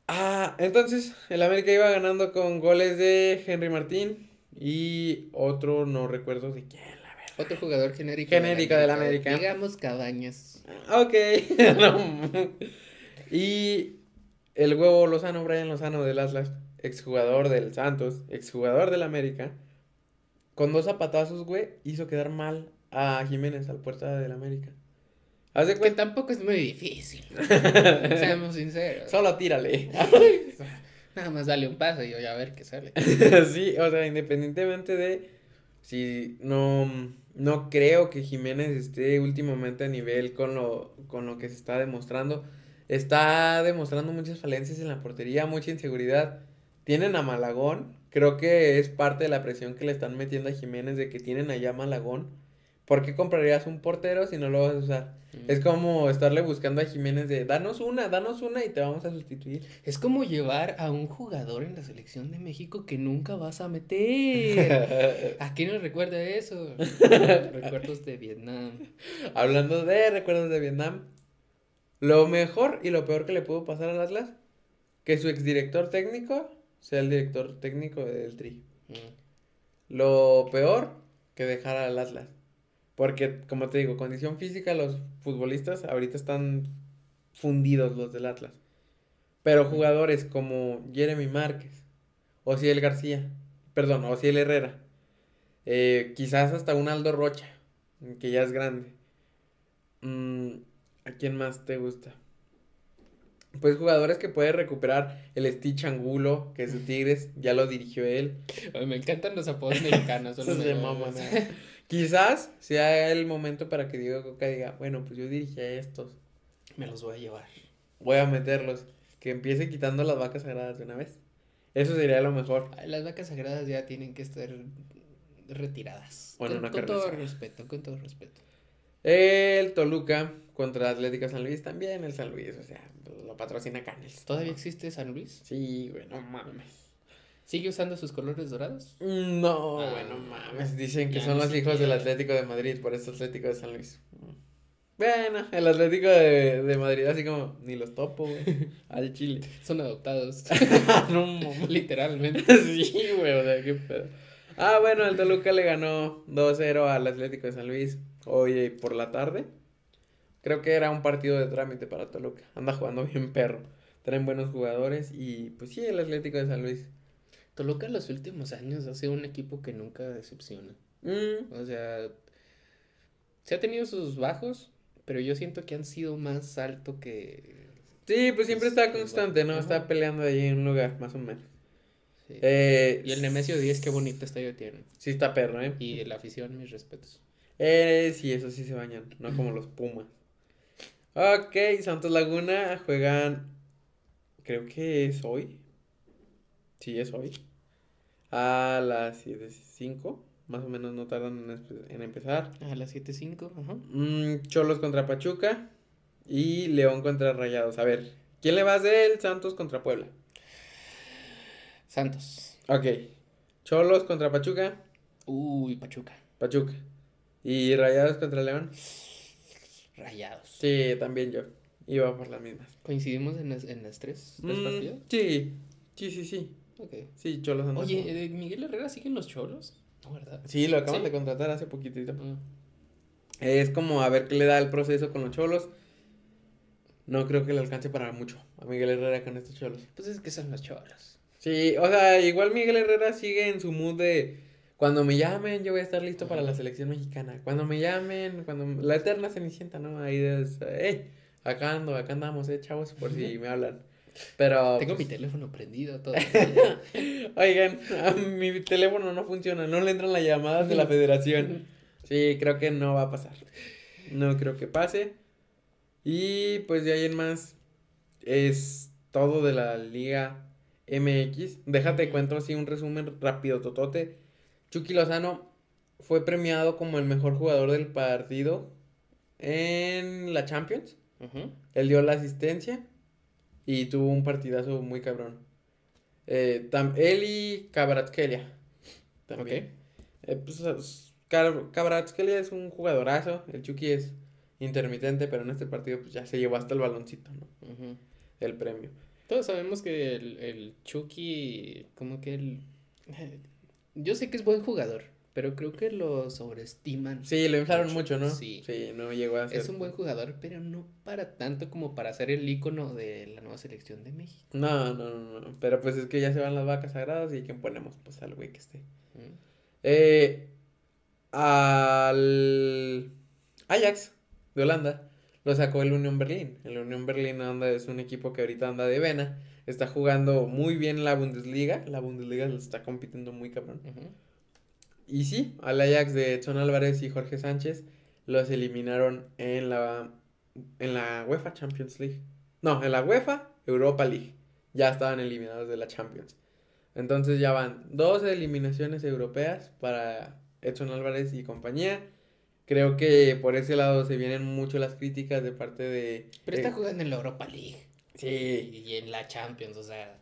Ah, entonces el América iba ganando con goles de Henry Martín y otro, no recuerdo de quién, la verdad. Otro jugador genérico. Genérico del América. Digamos Cabañas. Ok. Y el huevo Lozano, Brian Lozano del Atlas, exjugador del Santos, exjugador del América, con dos zapatazos, güey, hizo quedar mal a Jiménez al puerta del América. Haz Que tampoco es muy difícil. Seamos sinceros. Solo tírale. Nada más dale un paso y voy a ver qué sale. sí, o sea, independientemente de si no, no creo que Jiménez esté últimamente a nivel con lo, con lo que se está demostrando. Está demostrando muchas falencias en la portería, mucha inseguridad. Tienen a Malagón. Creo que es parte de la presión que le están metiendo a Jiménez de que tienen allá a Malagón ¿Por qué comprarías un portero si no lo vas a usar? Es como estarle buscando a Jiménez de, danos una, danos una y te vamos a sustituir. Es como llevar a un jugador en la selección de México que nunca vas a meter. ¿A quién nos recuerda eso? Recuerdos de Vietnam. Hablando de recuerdos de Vietnam, lo mejor y lo peor que le pudo pasar al Atlas, que su exdirector técnico sea el director técnico del Tri. Lo peor, que dejara al Atlas. Porque, como te digo, condición física, los futbolistas ahorita están fundidos los del Atlas. Pero jugadores como Jeremy Márquez, Ociel García, perdón, Ociel Herrera, eh, quizás hasta un Aldo Rocha, que ya es grande. Mm, ¿A quién más te gusta? Pues jugadores que puede recuperar el Stitch Angulo, que es de Tigres, ya lo dirigió él. me encantan los apodos mexicanos. Son de Quizás sea el momento para que Diego Coca diga, bueno, pues yo dirigí a estos. Me los voy a llevar. Voy a meterlos. Que empiece quitando las vacas sagradas de una vez. Eso sería lo mejor. Las vacas sagradas ya tienen que estar retiradas. Bueno, con, con todo respeto, con todo respeto. El Toluca contra Atlética San Luis también, el San Luis, o sea, lo patrocina Canes. ¿Todavía existe San Luis? Sí, bueno, mames. ¿Sigue usando sus colores dorados? No, ah, bueno, mames. Dicen que son los hijos del Atlético de Madrid, por eso Atlético de San Luis. Bueno, el Atlético de, de Madrid, así como, ni los topo, güey. Al Chile. Son adoptados. Literalmente. sí, güey, o sea, qué pedo. ah, bueno, el Toluca le ganó 2-0 al Atlético de San Luis hoy por la tarde. Creo que era un partido de trámite para Toluca. Anda jugando bien perro. Traen buenos jugadores y pues sí, el Atlético de San Luis. Toluca en los últimos años ha sido un equipo que nunca decepciona. Mm. O sea, se ha tenido sus bajos, pero yo siento que han sido más alto que... Sí, pues siempre está constante, ¿no? Está peleando ahí en un lugar, más o menos. Eh, y el Nemesio 10, qué bonito estadio tiene. Sí, está perro, ¿eh? Y la afición, mis respetos. Eh, sí, eso sí se bañan, no como los Pumas. Ok, Santos Laguna juegan, creo que es hoy. Sí, es hoy. A las 7.05, más o menos no tardan en, empezar. A las 7.05, ajá. Mm, Cholos contra Pachuca y León contra Rayados. A ver, ¿quién le va a hacer Santos contra Puebla? Santos. Ok. Cholos contra Pachuca. Uy, Pachuca. Pachuca. ¿Y Rayados contra León? Rayados. Sí, también yo. Iba por las mismas. ¿Coincidimos en las, en las tres, mm, partidos? Sí, sí, sí, sí. Ok. Sí, Cholos. Oye, eh, ¿Miguel Herrera sigue en los Cholos? No, ¿verdad? Sí, lo acaban de contratar hace poquitito. Ah. Es como a ver qué le da el proceso con los Cholos. No creo que le alcance para mucho a Miguel Herrera con estos Cholos. Pues es que son los Cholos. Sí, o sea, igual Miguel Herrera sigue en su mood de cuando me llamen yo voy a estar listo para la selección mexicana. Cuando me llamen, cuando la eterna cenicienta, ¿no? Ahí es, eh, acá ando, acá andamos, eh, chavos, por si me hablan. Pero tengo mi pues teléfono prendido todo. Oigan, mi teléfono no funciona, no le entran las llamadas de la Federación. Sí, creo que no va a pasar. No creo que pase. Y pues de ahí en más es todo de la liga MX. Déjate cuento así un resumen rápido, Totote. Chucky Lozano fue premiado como el mejor jugador del partido en la Champions. Él dio la asistencia y tuvo un partidazo muy cabrón. Eh, él y Cabratskelia. También. Eh, pues, es un jugadorazo. El Chucky es intermitente, pero en este partido pues, ya se llevó hasta el baloncito, ¿no? El premio. Todos sabemos que el, el Chucky, como que el... Yo sé que es buen jugador, pero creo que lo sobreestiman. Sí, lo inflaron mucho, ¿no? Sí. Sí, no llegó a ser. Es un buen jugador, pero no para tanto como para ser el ícono de la nueva selección de México. No, no, no, no. Pero pues es que ya se van las vacas sagradas y ¿quién ponemos? Pues al güey que esté. Mm. Eh, al Ajax de Holanda lo sacó el Unión Berlín. El Unión Berlín anda, es un equipo que ahorita anda de vena. Está jugando muy bien la Bundesliga. La Bundesliga lo está compitiendo muy cabrón. Y sí, al Ajax de Edson Álvarez y Jorge Sánchez los eliminaron en la, en la UEFA Champions League. No, en la UEFA Europa League. Ya estaban eliminados de la Champions. Entonces ya van 12 eliminaciones europeas para Edson Álvarez y compañía. Creo que por ese lado se vienen mucho las críticas de parte de... Pero está jugando en la Europa League. Sí. Y en la Champions, o sea...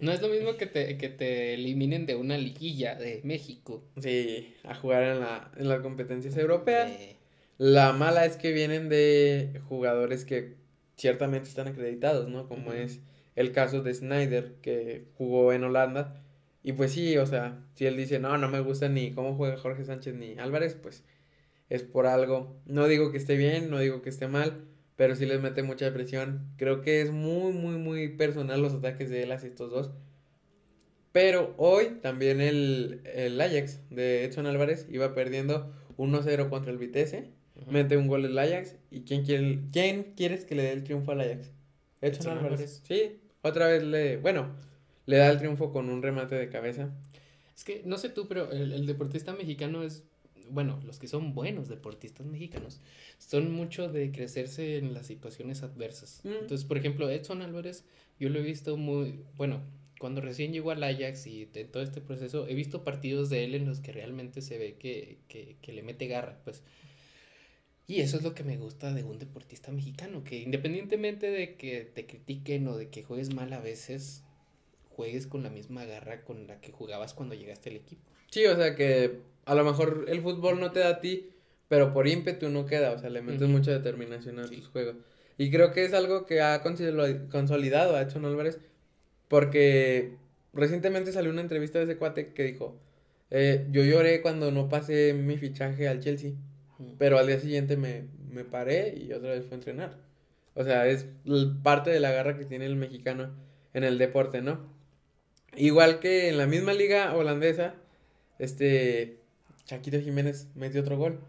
No es lo mismo que te, que te eliminen de una liguilla de México. Sí, a jugar en, la, en las competencias europeas. La mala es que vienen de jugadores que ciertamente están acreditados, ¿no? Como es el caso de Snyder, que jugó en Holanda. Y pues sí, o sea, si él dice, no, no me gusta ni cómo juega Jorge Sánchez ni Álvarez, pues es por algo. No digo que esté bien, no digo que esté mal, pero sí les mete mucha presión. Creo que es muy, muy, muy personal los ataques de él hacia estos dos. Pero hoy también el, el Ajax de Edson Álvarez iba perdiendo 1-0 contra el Vitesse. Mete un gol el Ajax. ¿Y quién, quiere, quién quieres que le dé el triunfo al Ajax? Edson, Álvarez. Sí, otra vez le. Bueno, le da el triunfo con un remate de cabeza. Es que no sé tú, pero el, el deportista mexicano es bueno, los que son buenos deportistas mexicanos, son mucho de crecerse en las situaciones adversas. Mm. Entonces, por ejemplo, Edson Álvarez, yo lo he visto muy, bueno, cuando recién llegó al Ajax y de todo este proceso, he visto partidos de él en los que realmente se ve que, que, que le mete garra, pues. Y eso es lo que me gusta de un deportista mexicano, que independientemente de que te critiquen o de que juegues mal a veces, juegues con la misma garra con la que jugabas cuando llegaste al equipo. Sí, o sea que a lo mejor el fútbol no te da a ti, pero por ímpetu no queda, o sea, le metes mucha determinación a tus juegos. Y creo que es algo que ha consolidado a Edson Álvarez, porque recientemente salió una entrevista de ese cuate que dijo, Eh, yo lloré cuando no pasé mi fichaje al Chelsea. Pero al día siguiente me, me paré y otra vez fue a entrenar. O sea, es parte de la garra que tiene el mexicano en el deporte, ¿no? Igual que en la misma liga holandesa, este Chaquito Jiménez metió otro gol.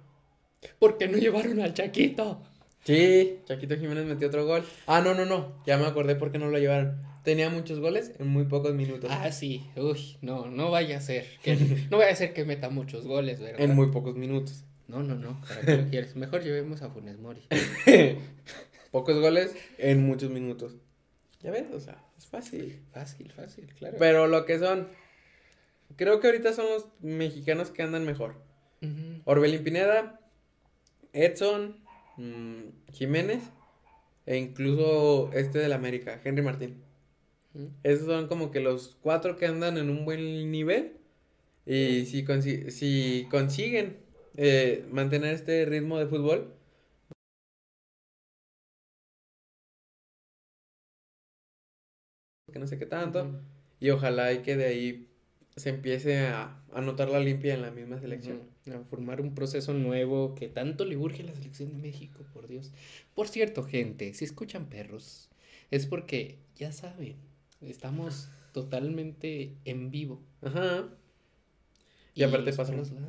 ¿Por qué no llevaron al Chaquito? Sí, Chaquito Jiménez metió otro gol. Ah, no, no, no. Ya me acordé por qué no lo llevaron. Tenía muchos goles en muy pocos minutos. Ah, sí. Uy, no, no vaya a ser. Que, no vaya a ser que meta muchos goles, ¿verdad? En muy pocos minutos. No, no, no. ¿Para qué lo quieres? Mejor llevemos a Funes Mori. pocos goles en muchos minutos. Ya ves, o sea, es fácil. Fácil, fácil, claro. Pero lo que son. Creo que ahorita son los mexicanos que andan mejor. Orbelín Pineda, Edson, Mm, Jiménez e incluso este del América, Henry Martín. Esos son como que los cuatro que andan en un buen nivel. Y si, si consiguen eh, mantener este ritmo de fútbol, que no sé qué tanto, y ojalá y que de ahí se empiece a, a notar la limpia en la misma selección. A formar un proceso nuevo que tanto le urge a la selección de México, por Dios. Por cierto, gente, si escuchan perros, es porque, ya saben, estamos totalmente en vivo. Ajá. Y, aparte pasan. no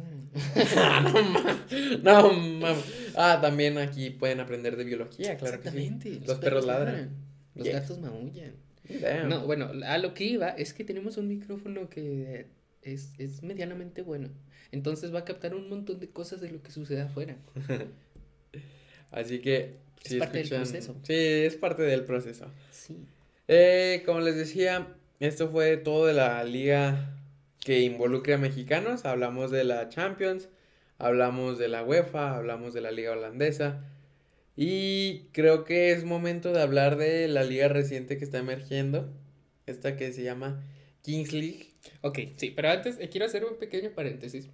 mames. No mames. Ah, también aquí pueden aprender de biología, claro que sí. Los, perros, ladran. Los gatos maullan. No, bueno, a lo que iba es que tenemos un micrófono que es, es medianamente bueno. Entonces va a captar un montón de cosas de lo que sucede afuera. Así que... es parte del proceso. Sí, es parte del proceso. Sí. Eh, como les decía, esto fue todo de la liga que involucre a mexicanos. Hablamos de la Champions, hablamos de la UEFA, hablamos de la liga holandesa. Y creo que es momento de hablar de la liga reciente que está emergiendo, esta que se llama Kings League. Ok, sí, pero antes eh, quiero hacer un pequeño paréntesis.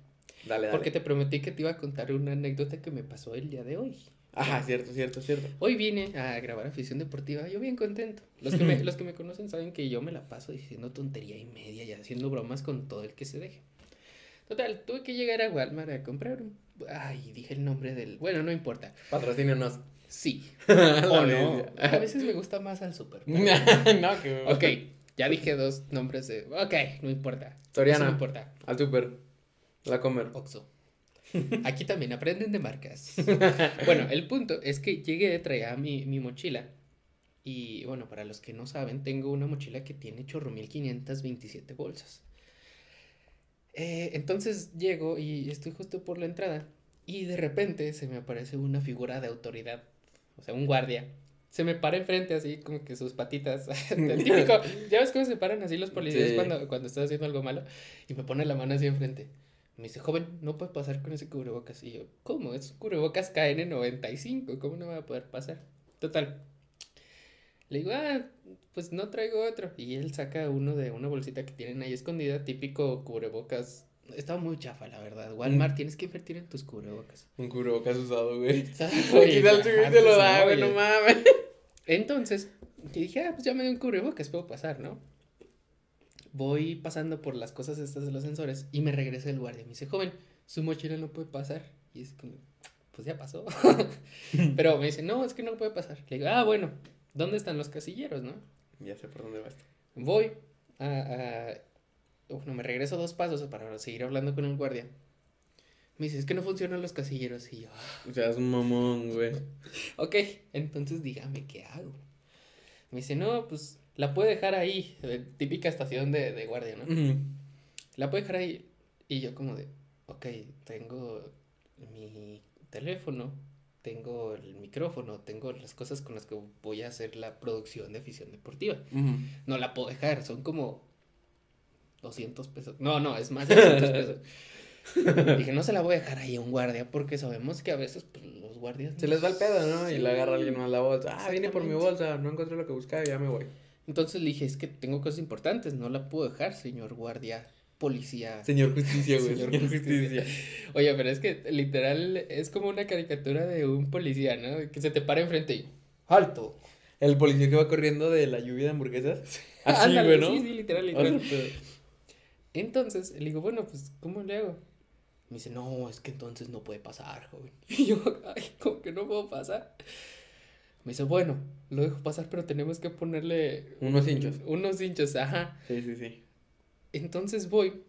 Dale, dale. Porque te prometí que te iba a contar una anécdota que me pasó el día de hoy. Ajá, cierto, cierto, cierto. Hoy vine a grabar afición deportiva, yo bien contento. Los que me, los que me conocen saben que yo me la paso diciendo tontería y media y haciendo bromas con todo el que se deje. Total, tuve que llegar a Walmart a comprar un... Ay, dije el nombre del... Bueno, no importa. Patrocínanos. Sí. o no. A veces me gusta más al súper. no, que... Ok, ya dije dos nombres de... Ok, no importa. Soriana. No importa. Al súper. La comer. Oxo. Aquí también aprenden de marcas. bueno, el punto es que llegué, traía mi, mi mochila. Y bueno, para los que no saben, tengo una mochila que tiene chorro 1527 bolsas. Eh, entonces llego y estoy justo por la entrada. Y de repente se me aparece una figura de autoridad o sea, un guardia, se me para enfrente así como que sus patitas, el típico, ya ves cómo se paran así los policías cuando, cuando estás haciendo algo malo, y me pone la mano así enfrente. Me dice, joven, no puede pasar con ese cubrebocas. Y yo, ¿cómo? Es cubrebocas KN95, ¿cómo no va a poder pasar? Total. Le digo, ah, pues no traigo otro. Y él saca uno de una bolsita que tienen ahí escondida, típico cubrebocas estaba muy chafa, la verdad. Walmart, mm. tienes que invertir en tus cubrebocas. Un cubrebocas usado, güey. Aquí tal te lo da, güey, no mames. Entonces, dije, ah, pues ya me dio un cubrebocas, puedo pasar, ¿no? Voy pasando por las cosas estas de los sensores y me regresa el guardia. Me dice, joven, su mochila no puede pasar. Y es como, pues ya pasó. Pero me dice, no, es que no puede pasar. Le digo, ah, bueno, ¿dónde están los casilleros, no? Ya sé por dónde vas. Voy a, a bueno, me regreso dos pasos para seguir hablando con el guardia. Me dice, es que no funcionan los casilleros. Y yo, ah". O sea, es un mamón, güey. ok, entonces dígame qué hago. Me dice, no, pues la puede dejar ahí. Típica estación de, de guardia, ¿no? La puede dejar ahí. Y yo, como de, ok, tengo mi teléfono, tengo el micrófono, tengo las cosas con las que voy a hacer la producción de afición deportiva. No la puedo dejar, son como 200 pesos. No, no, es más de 200 pesos. Dije, no se la voy a dejar ahí a un guardia porque sabemos que a veces pues, los guardias... Se les va el pedo, ¿no? Y le agarra alguien más la bolsa. Ah, viene por mi bolsa, no encontré lo que buscaba y ya me voy. Entonces le dije, es que tengo cosas importantes, no la puedo dejar, señor guardia, policía. Señor justicia, güey. señor justicia. Oye, pero es que literal es como una caricatura de un policía, ¿no? Que se te para enfrente y... ¡Alto! El policía que va corriendo de la lluvia de hamburguesas. Así, güey, ¿no? Sí, sí, literal, literal. Entonces, le digo, bueno, pues, ¿cómo le hago? Me dice, no, es que entonces no puede pasar, joven. Y yo, ay, ¿cómo que no puedo pasar? Me dice, bueno, lo dejo pasar, pero tenemos que ponerle... Unos hinchos. Unos hinchos, ajá. Sí, sí, sí. Entonces voy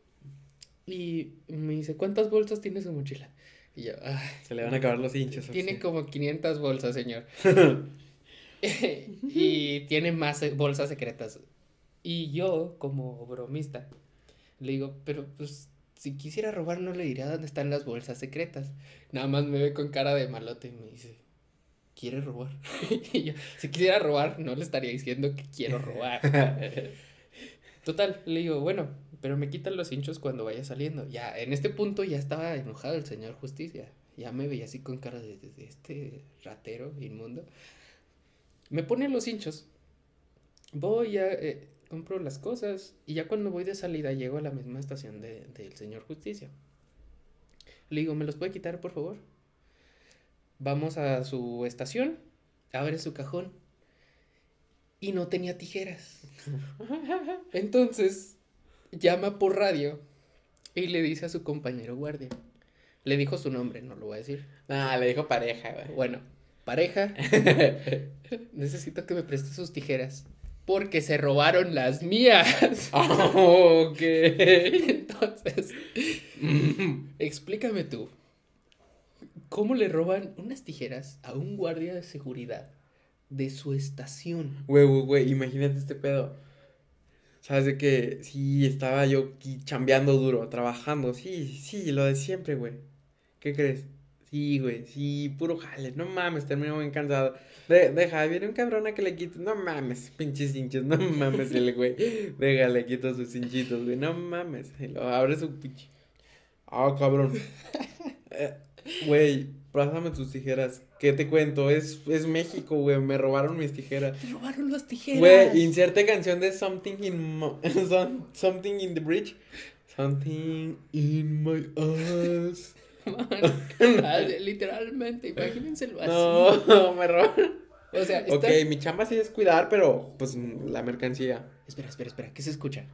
y me dice, ¿cuántas bolsas tiene su mochila? Y yo, ay. Se le van a acabar los hinchos. Tiene como 500 bolsas, señor. y tiene más bolsas secretas. Y yo, como bromista, le digo, pero pues si quisiera robar no le diría dónde están las bolsas secretas. Nada más me ve con cara de malote y me dice, ¿quiere robar? y yo, si quisiera robar no le estaría diciendo que quiero robar. Total, le digo, bueno, pero me quitan los hinchos cuando vaya saliendo. Ya, en este punto ya estaba enojado el señor justicia. Ya me veía así con cara de, este ratero inmundo. Me pone los hinchos. Voy a... Eh, compro las cosas y ya cuando voy de salida llego a la misma estación del de, señor justicia. Le digo, ¿me los puede quitar, por favor? Vamos a su estación, abre su cajón y no tenía tijeras. Entonces, llama por radio y le dice a su compañero guardia. Le dijo su nombre, no lo voy a decir. Ah, le dijo pareja, Bueno, pareja, necesito que me preste sus tijeras. Porque se robaron las mías. ok. Entonces, explícame tú. ¿Cómo le roban unas tijeras a un guardia de seguridad de su estación? Güey, güey, güey, imagínate este pedo. Sabes de que sí, estaba yo aquí chambeando duro, trabajando. Sí, sí, lo de siempre, güey. ¿Qué crees? Sí, güey, sí, puro jale. No mames, termino bien cansado. deja, viene un cabrón a que le quite. No mames, pinches hinchos. No mames, el güey. Déjale, quito sus hinchitos, güey. No mames. Y lo abre su pinche. Ah, cabrón. Eh, güey, pásame tus tijeras. ¿Qué te cuento? Es, es México, güey. Me robaron mis tijeras. Me robaron las tijeras. Güey, inserte canción de Something in, something in the Bridge. Something in my eyes. literalmente, imagínenselo así. No, me roban. O sea, Ok, mi chamba sí es cuidar, pero pues la mercancía. Espera, espera, espera, ¿qué se escucha?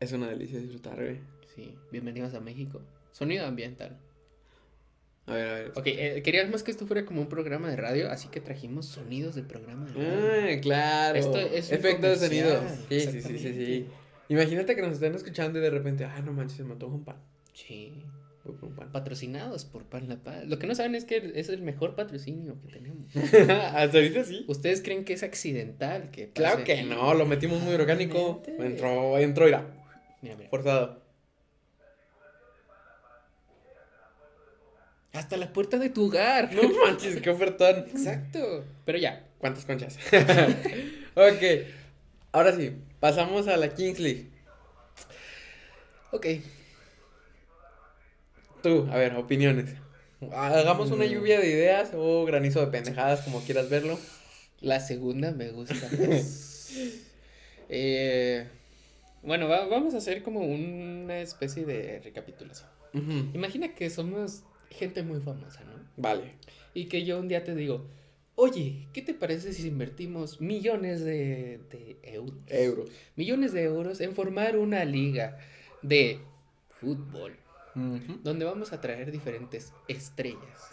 Es una delicia disfrutar, güey. Sí, bienvenidos a México. Sonido ambiental. A ver, a ver. Ok, eh, queríamos que esto fuera como un programa de radio, así que trajimos sonidos del programa de radio. Ah, claro. Esto es Efectos de sonido. Sí, sí, sí, sí, sí. Imagínate que nos estén escuchando y de repente, ah, no manches, se mató un pan. Sí. Patrocinados por Pan La Paz. Lo que no saben es que es el mejor patrocinio que tenemos. Hasta ahorita sí. ¿Ustedes creen que es accidental? Que claro que no, lo metimos muy orgánico. Entró, entró, irá. Mira, mira. Forzado. Hasta la puerta de tu hogar. No manches, qué ofertón. Exacto. Pero ya. ¿Cuántas conchas? ok. Ahora sí, pasamos a la Kings League. Ok. Tú, a ver, opiniones. Hagamos una mm. lluvia de ideas o granizo de pendejadas, como quieras verlo. La segunda me gusta. eh, bueno, vamos a hacer como una especie de recapitulación. Imagina que somos gente muy famosa, ¿no? Vale. Y que yo un día te digo, oye, ¿qué te parece si invertimos millones de, de euros? Euros. Millones de euros en formar una liga de fútbol donde vamos a traer diferentes estrellas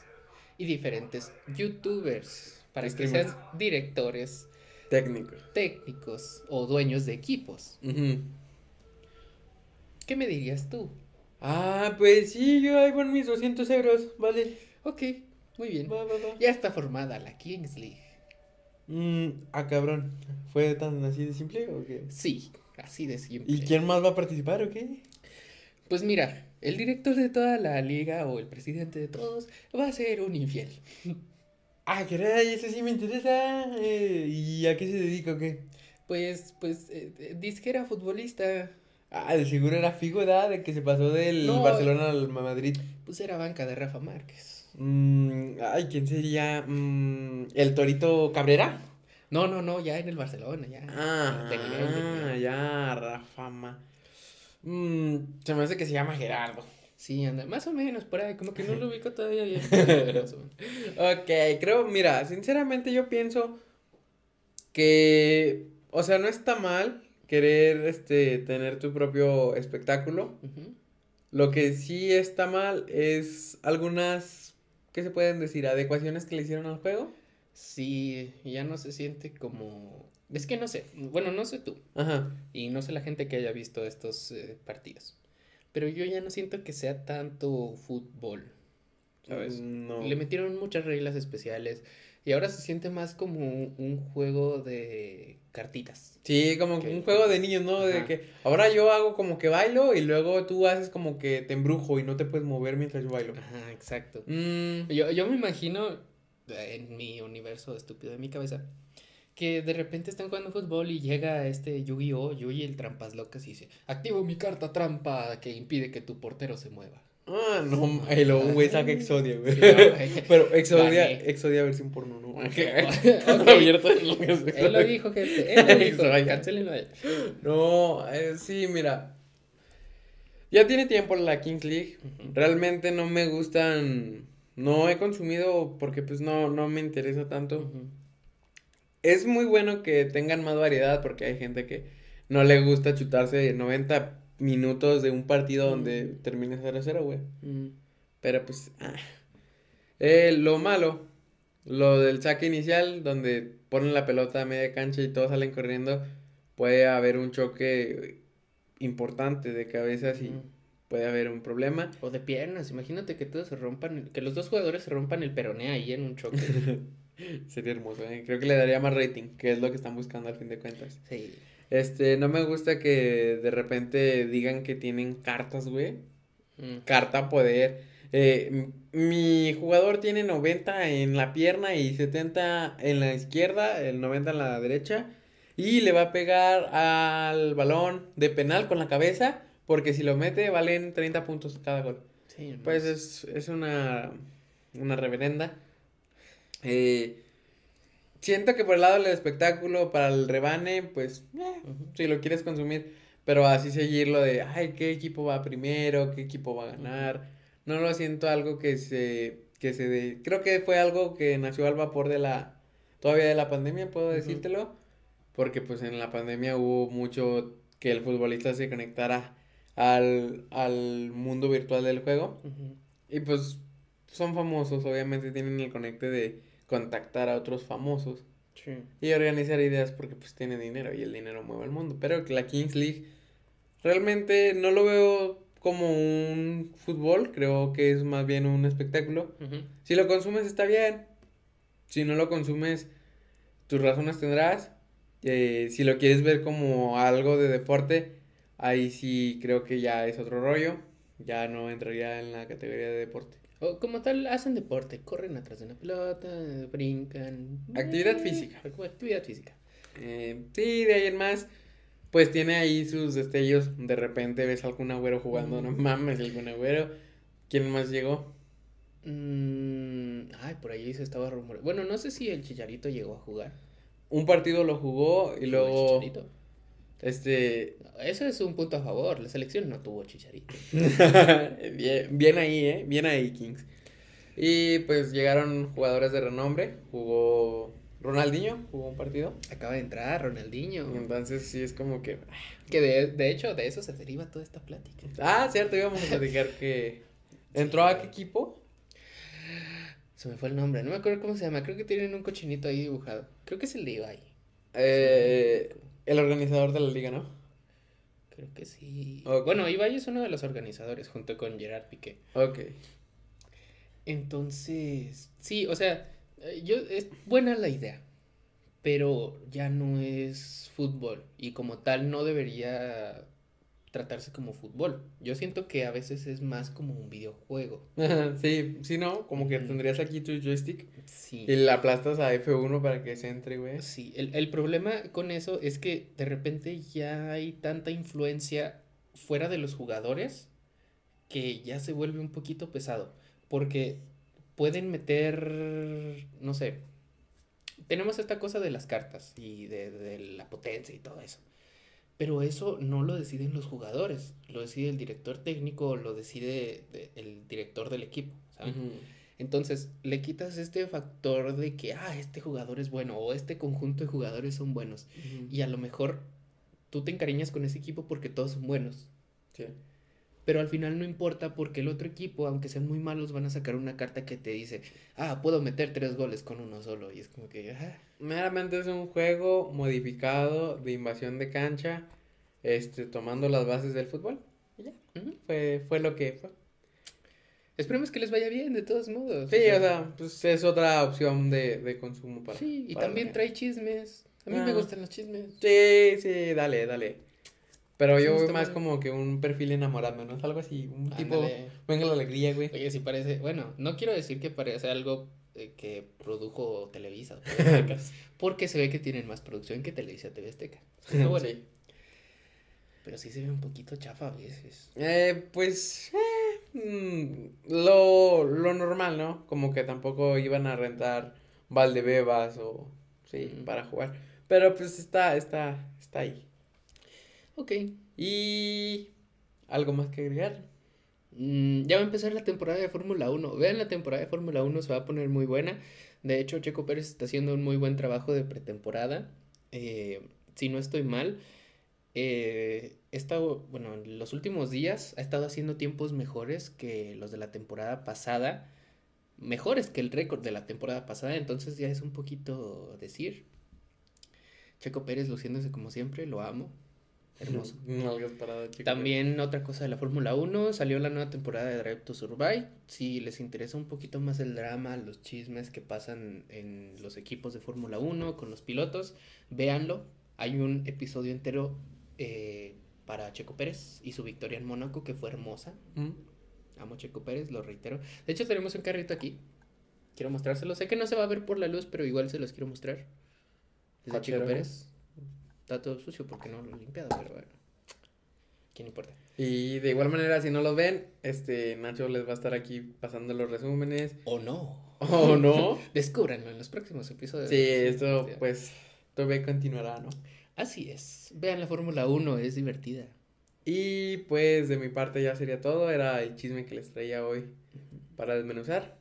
y diferentes youtubers para que sean directores técnicos técnicos o dueños de equipos. ¿Qué me dirías tú? Ah, pues sí, yo ahí mis 200 euros, vale. Ok, muy bien. Ya está formada la Kings League. Mm, ah, cabrón. ¿Fue tan así de simple o qué? Sí, así de simple. ¿Y quién más va a participar o qué? Pues mira, el director de toda la liga o el presidente de todos va a ser un infiel. Ah, caray, eso sí me interesa. Eh, ¿Y a qué se dedica o qué? Pues, pues, eh, disquera futbolista. Ah, de seguro era figo, ¿verdad? De que se pasó del Barcelona al Madrid. Pues era banca de Rafa Márquez. Mm, ay, ¿quién sería? Mm, ¿El Torito Cabrera? No, no, no, ya en el Barcelona, ya. Ah, ya, Rafa Mmm, se me hace que se llama Gerardo. Sí, anda, más o menos por ahí, como que no lo ubico todavía bien. ok, creo, mira, sinceramente yo pienso que, o sea, no está mal querer este, tener tu propio espectáculo. Lo que sí está mal es algunas, ¿qué se pueden decir? Adecuaciones que le hicieron al juego. Sí, ya no se siente como... Es que no sé, bueno, no sé tú. Ajá. Y no sé la gente que haya visto estos eh, partidos. Pero yo ya no siento que sea tanto fútbol. ¿Sabes? No. Le metieron muchas reglas especiales. Y ahora se siente más como un juego de cartitas. Sí, como un juego de niños, ¿no? De que ahora yo hago como que bailo y luego tú haces como que te embrujo y no te puedes mover mientras yo bailo. Ajá, exacto. Mm. Yo, yo me imagino en mi universo estúpido de mi cabeza que de repente están jugando fútbol y llega este Yu-Gi-Oh, Yugi el trampas locas y dice, activo mi carta trampa que impide que tu portero se mueva. Ah, no, un güey saca Exodia, güey. Pero Exodia, Exodia versión porno, ¿no? Abierto lo que Él lo dijo, gente. Él lo dijo. Cancelenlo a él. No, eh, sí, mira. Ya tiene tiempo la Kings League. Realmente no me gustan. No he consumido porque pues no, no me interesa tanto. Es muy bueno que tengan más variedad porque hay gente que no le gusta chutarse 90 minutos de un partido donde mm. termina 0-0, güey. Mm. Pero pues, ah. eh, lo malo, lo del saque inicial, donde ponen la pelota a media cancha y todos salen corriendo, puede haber un choque importante de cabezas y mm. puede haber un problema. O de piernas, imagínate que todos se rompan, que los dos jugadores se rompan el peroné ahí en un choque. Sería hermoso, ¿eh? creo que le daría más rating, que es lo que están buscando al fin de cuentas. Sí. Este, no me gusta que de repente digan que tienen cartas, güey. Mm. Carta poder. Eh, mi jugador tiene 90 en la pierna y 70 en la izquierda, el 90 en la derecha. Y le va a pegar al balón de penal con la cabeza. Porque si lo mete, valen 30 puntos cada gol. Sí, pues es, es una, una reverenda. Eh, siento que por el lado del espectáculo, para el rebane, pues, eh, si lo quieres consumir, pero así seguirlo de, ay, ¿qué equipo va primero? ¿Qué equipo va a ganar? No lo siento algo que se, que se de... Creo que fue algo que nació al vapor de la, todavía de la pandemia, puedo decírtelo, porque pues en la pandemia hubo mucho que el futbolista se conectara al, al mundo virtual del juego. Y pues son famosos, obviamente tienen el conecte de contactar a otros famosos y organizar ideas porque pues tiene dinero y el dinero mueve el mundo. Pero la Kings League realmente no lo veo como un fútbol, creo que es más bien un espectáculo. Si lo consumes está bien, si no lo consumes tus razones tendrás. Eh, si lo quieres ver como algo de deporte, ahí sí creo que ya es otro rollo, ya no entraría en la categoría de deporte. O como tal, hacen deporte, corren atrás de una pelota, brincan. Actividad física. Actividad física. Eh, sí, de ahí en más, pues tiene ahí sus destellos. De repente ves a algún agüero jugando, no mames, algún agüero. ¿Quién más llegó? Mm, ay, por ahí se estaba rumorando. Bueno, no sé si el Chicharito llegó a jugar. Un partido lo jugó y luego. Este. Ese es un punto a favor. La selección no tuvo chicharito. bien, bien ahí, ¿eh? Bien ahí, Kings. Y pues llegaron jugadores de renombre. Jugó Ronaldinho, jugó un partido. Acaba de entrar Ronaldinho. Entonces sí es como que. Que de, de hecho, de eso se deriva toda esta plática. Ah, cierto, íbamos a platicar que. ¿Entró a qué equipo? Se me fue el nombre, no me acuerdo cómo se llama. Creo que tienen un cochinito ahí dibujado. Creo que es el de Ibai. Eh. El organizador de la liga, ¿no? Creo que sí. Bueno, Ibai es uno de los organizadores junto con Gerard Piqué. Ok. Entonces, sí, o sea, eh, yo es buena la idea, pero ya no es fútbol y como tal no debería tratarse como fútbol. Yo siento que a veces es más como un videojuego. sí, sí, ¿no? Como que tendrías aquí tu joystick sí. y la aplastas a F1 para que se entre, güey. Sí, el, el problema con eso es que de repente ya hay tanta influencia fuera de los jugadores que ya se vuelve un poquito pesado. Porque pueden meter, no sé, tenemos esta cosa de las cartas y de, de la potencia y todo eso. Pero eso no lo deciden los jugadores, lo decide el director técnico, lo decide el director del equipo, ¿sabes? Entonces, le quitas este factor de que, ah, este jugador es bueno o este conjunto de jugadores son buenos. Y a lo mejor tú te encariñas con ese equipo porque todos son buenos. Sí. Pero al final no importa porque el otro equipo, aunque sean muy malos, van a sacar una carta que te dice, ah, puedo meter tres goles con uno solo. Y es como que, ah. Meramente es un juego modificado de invasión de cancha, este, tomando las bases del fútbol. Y ya, fue, fue lo que fue. Esperemos que les vaya bien, de todos modos. Sí, o sea, pues es otra opción de, de consumo para. Sí, y también trae chismes. A mí me ah. gustan los chismes. Sí, sí, dale, dale. Pero yo voy más como que un perfil enamorado, ¿no? Es algo así, un tipo, venga la alegría, güey. Oye, sí parece, bueno, no quiero decir que parece algo eh, que produjo Televisa, porque se ve que tienen más producción que Televisa TV Azteca. Pero bueno, sí. Pero sí se ve un poquito chafa a veces. Eh, pues, eh, mm, lo, lo normal, ¿no? Como que tampoco iban a rentar Valdebebas o, sí, para jugar. Pero pues está, está, está ahí. Ok. Y algo más que agregar. Mm, ya va a empezar la temporada de Fórmula 1. Vean la temporada de Fórmula 1, se va a poner muy buena. De hecho, Checo Pérez está haciendo un muy buen trabajo de pretemporada. Eh, si no estoy mal, eh, estado, bueno, en los últimos días ha estado haciendo tiempos mejores que los de la temporada pasada. Mejores que el récord de la temporada pasada. Entonces ya es un poquito decir. Checo Pérez luciéndose como siempre, lo amo. Hermoso. También otra cosa de la Fórmula 1, salió la nueva temporada de Drive to Survive. Si les interesa un poquito más el drama, los chismes que pasan en los equipos de Fórmula 1 con los pilotos, véanlo. Hay un episodio entero eh, para Checo Pérez y su victoria en Mónaco que fue hermosa. Mm. Amo Checo Pérez, lo reitero. De hecho, tenemos un carrito aquí. Quiero mostrárselo. Sé que no se va a ver por la luz, pero igual se los quiero mostrar. Es Checo Pérez. Está todo sucio porque no lo he limpiado, pero bueno. ¿Quién importa? Y de igual manera, si no lo ven, este Nacho les va a estar aquí pasando los resúmenes. O no. O no. Descúbranlo en los próximos episodios. Sí, esto pues todavía continuará, ¿no? Así es. Vean la Fórmula 1, es divertida. Y pues de mi parte ya sería todo. Era el chisme que les traía hoy para desmenuzar.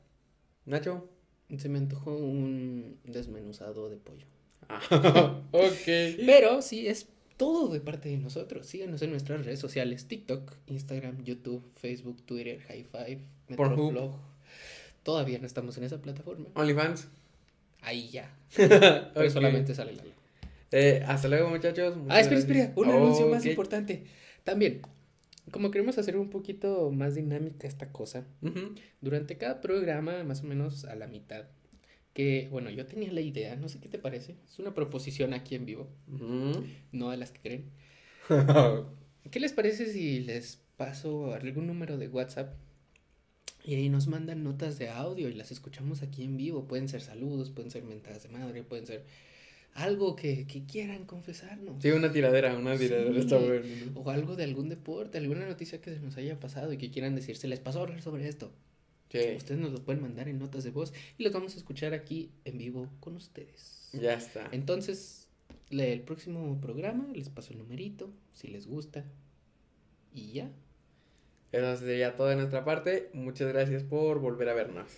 Nacho. Se me antojó un desmenuzado de pollo. ok. Pero sí, es todo de parte de nosotros. Síganos en nuestras redes sociales: TikTok, Instagram, YouTube, Facebook, Twitter, High Five, Metroflog. Todavía no estamos en esa plataforma. OnlyFans. Ahí ya. Pero solamente sale la eh, hasta luego, muchachos. ah, espera, espera. Un anuncio más importante. También, como queremos hacer un poquito más dinámica esta cosa, durante cada programa, más o menos a la mitad, que, bueno, yo tenía la idea, no sé qué te parece, es una proposición aquí en vivo, no a las que creen. ¿Qué les parece si les paso algún número de WhatsApp y ahí nos mandan notas de audio y las escuchamos aquí en vivo? Pueden ser saludos, pueden ser mentadas de madre, pueden ser algo que, que quieran confesarnos. Sí, una tiradera, una tiradera está bueno. O algo de algún deporte, alguna noticia que se nos haya pasado y que quieran decir, se les pasó a hablar sobre esto. Ustedes nos lo pueden mandar en notas de voz y los vamos a escuchar aquí en vivo con ustedes. Ya está. Entonces, el próximo programa les paso el numerito, si les gusta. Y ya. Eso sería todo de nuestra parte. Muchas gracias por volver a vernos.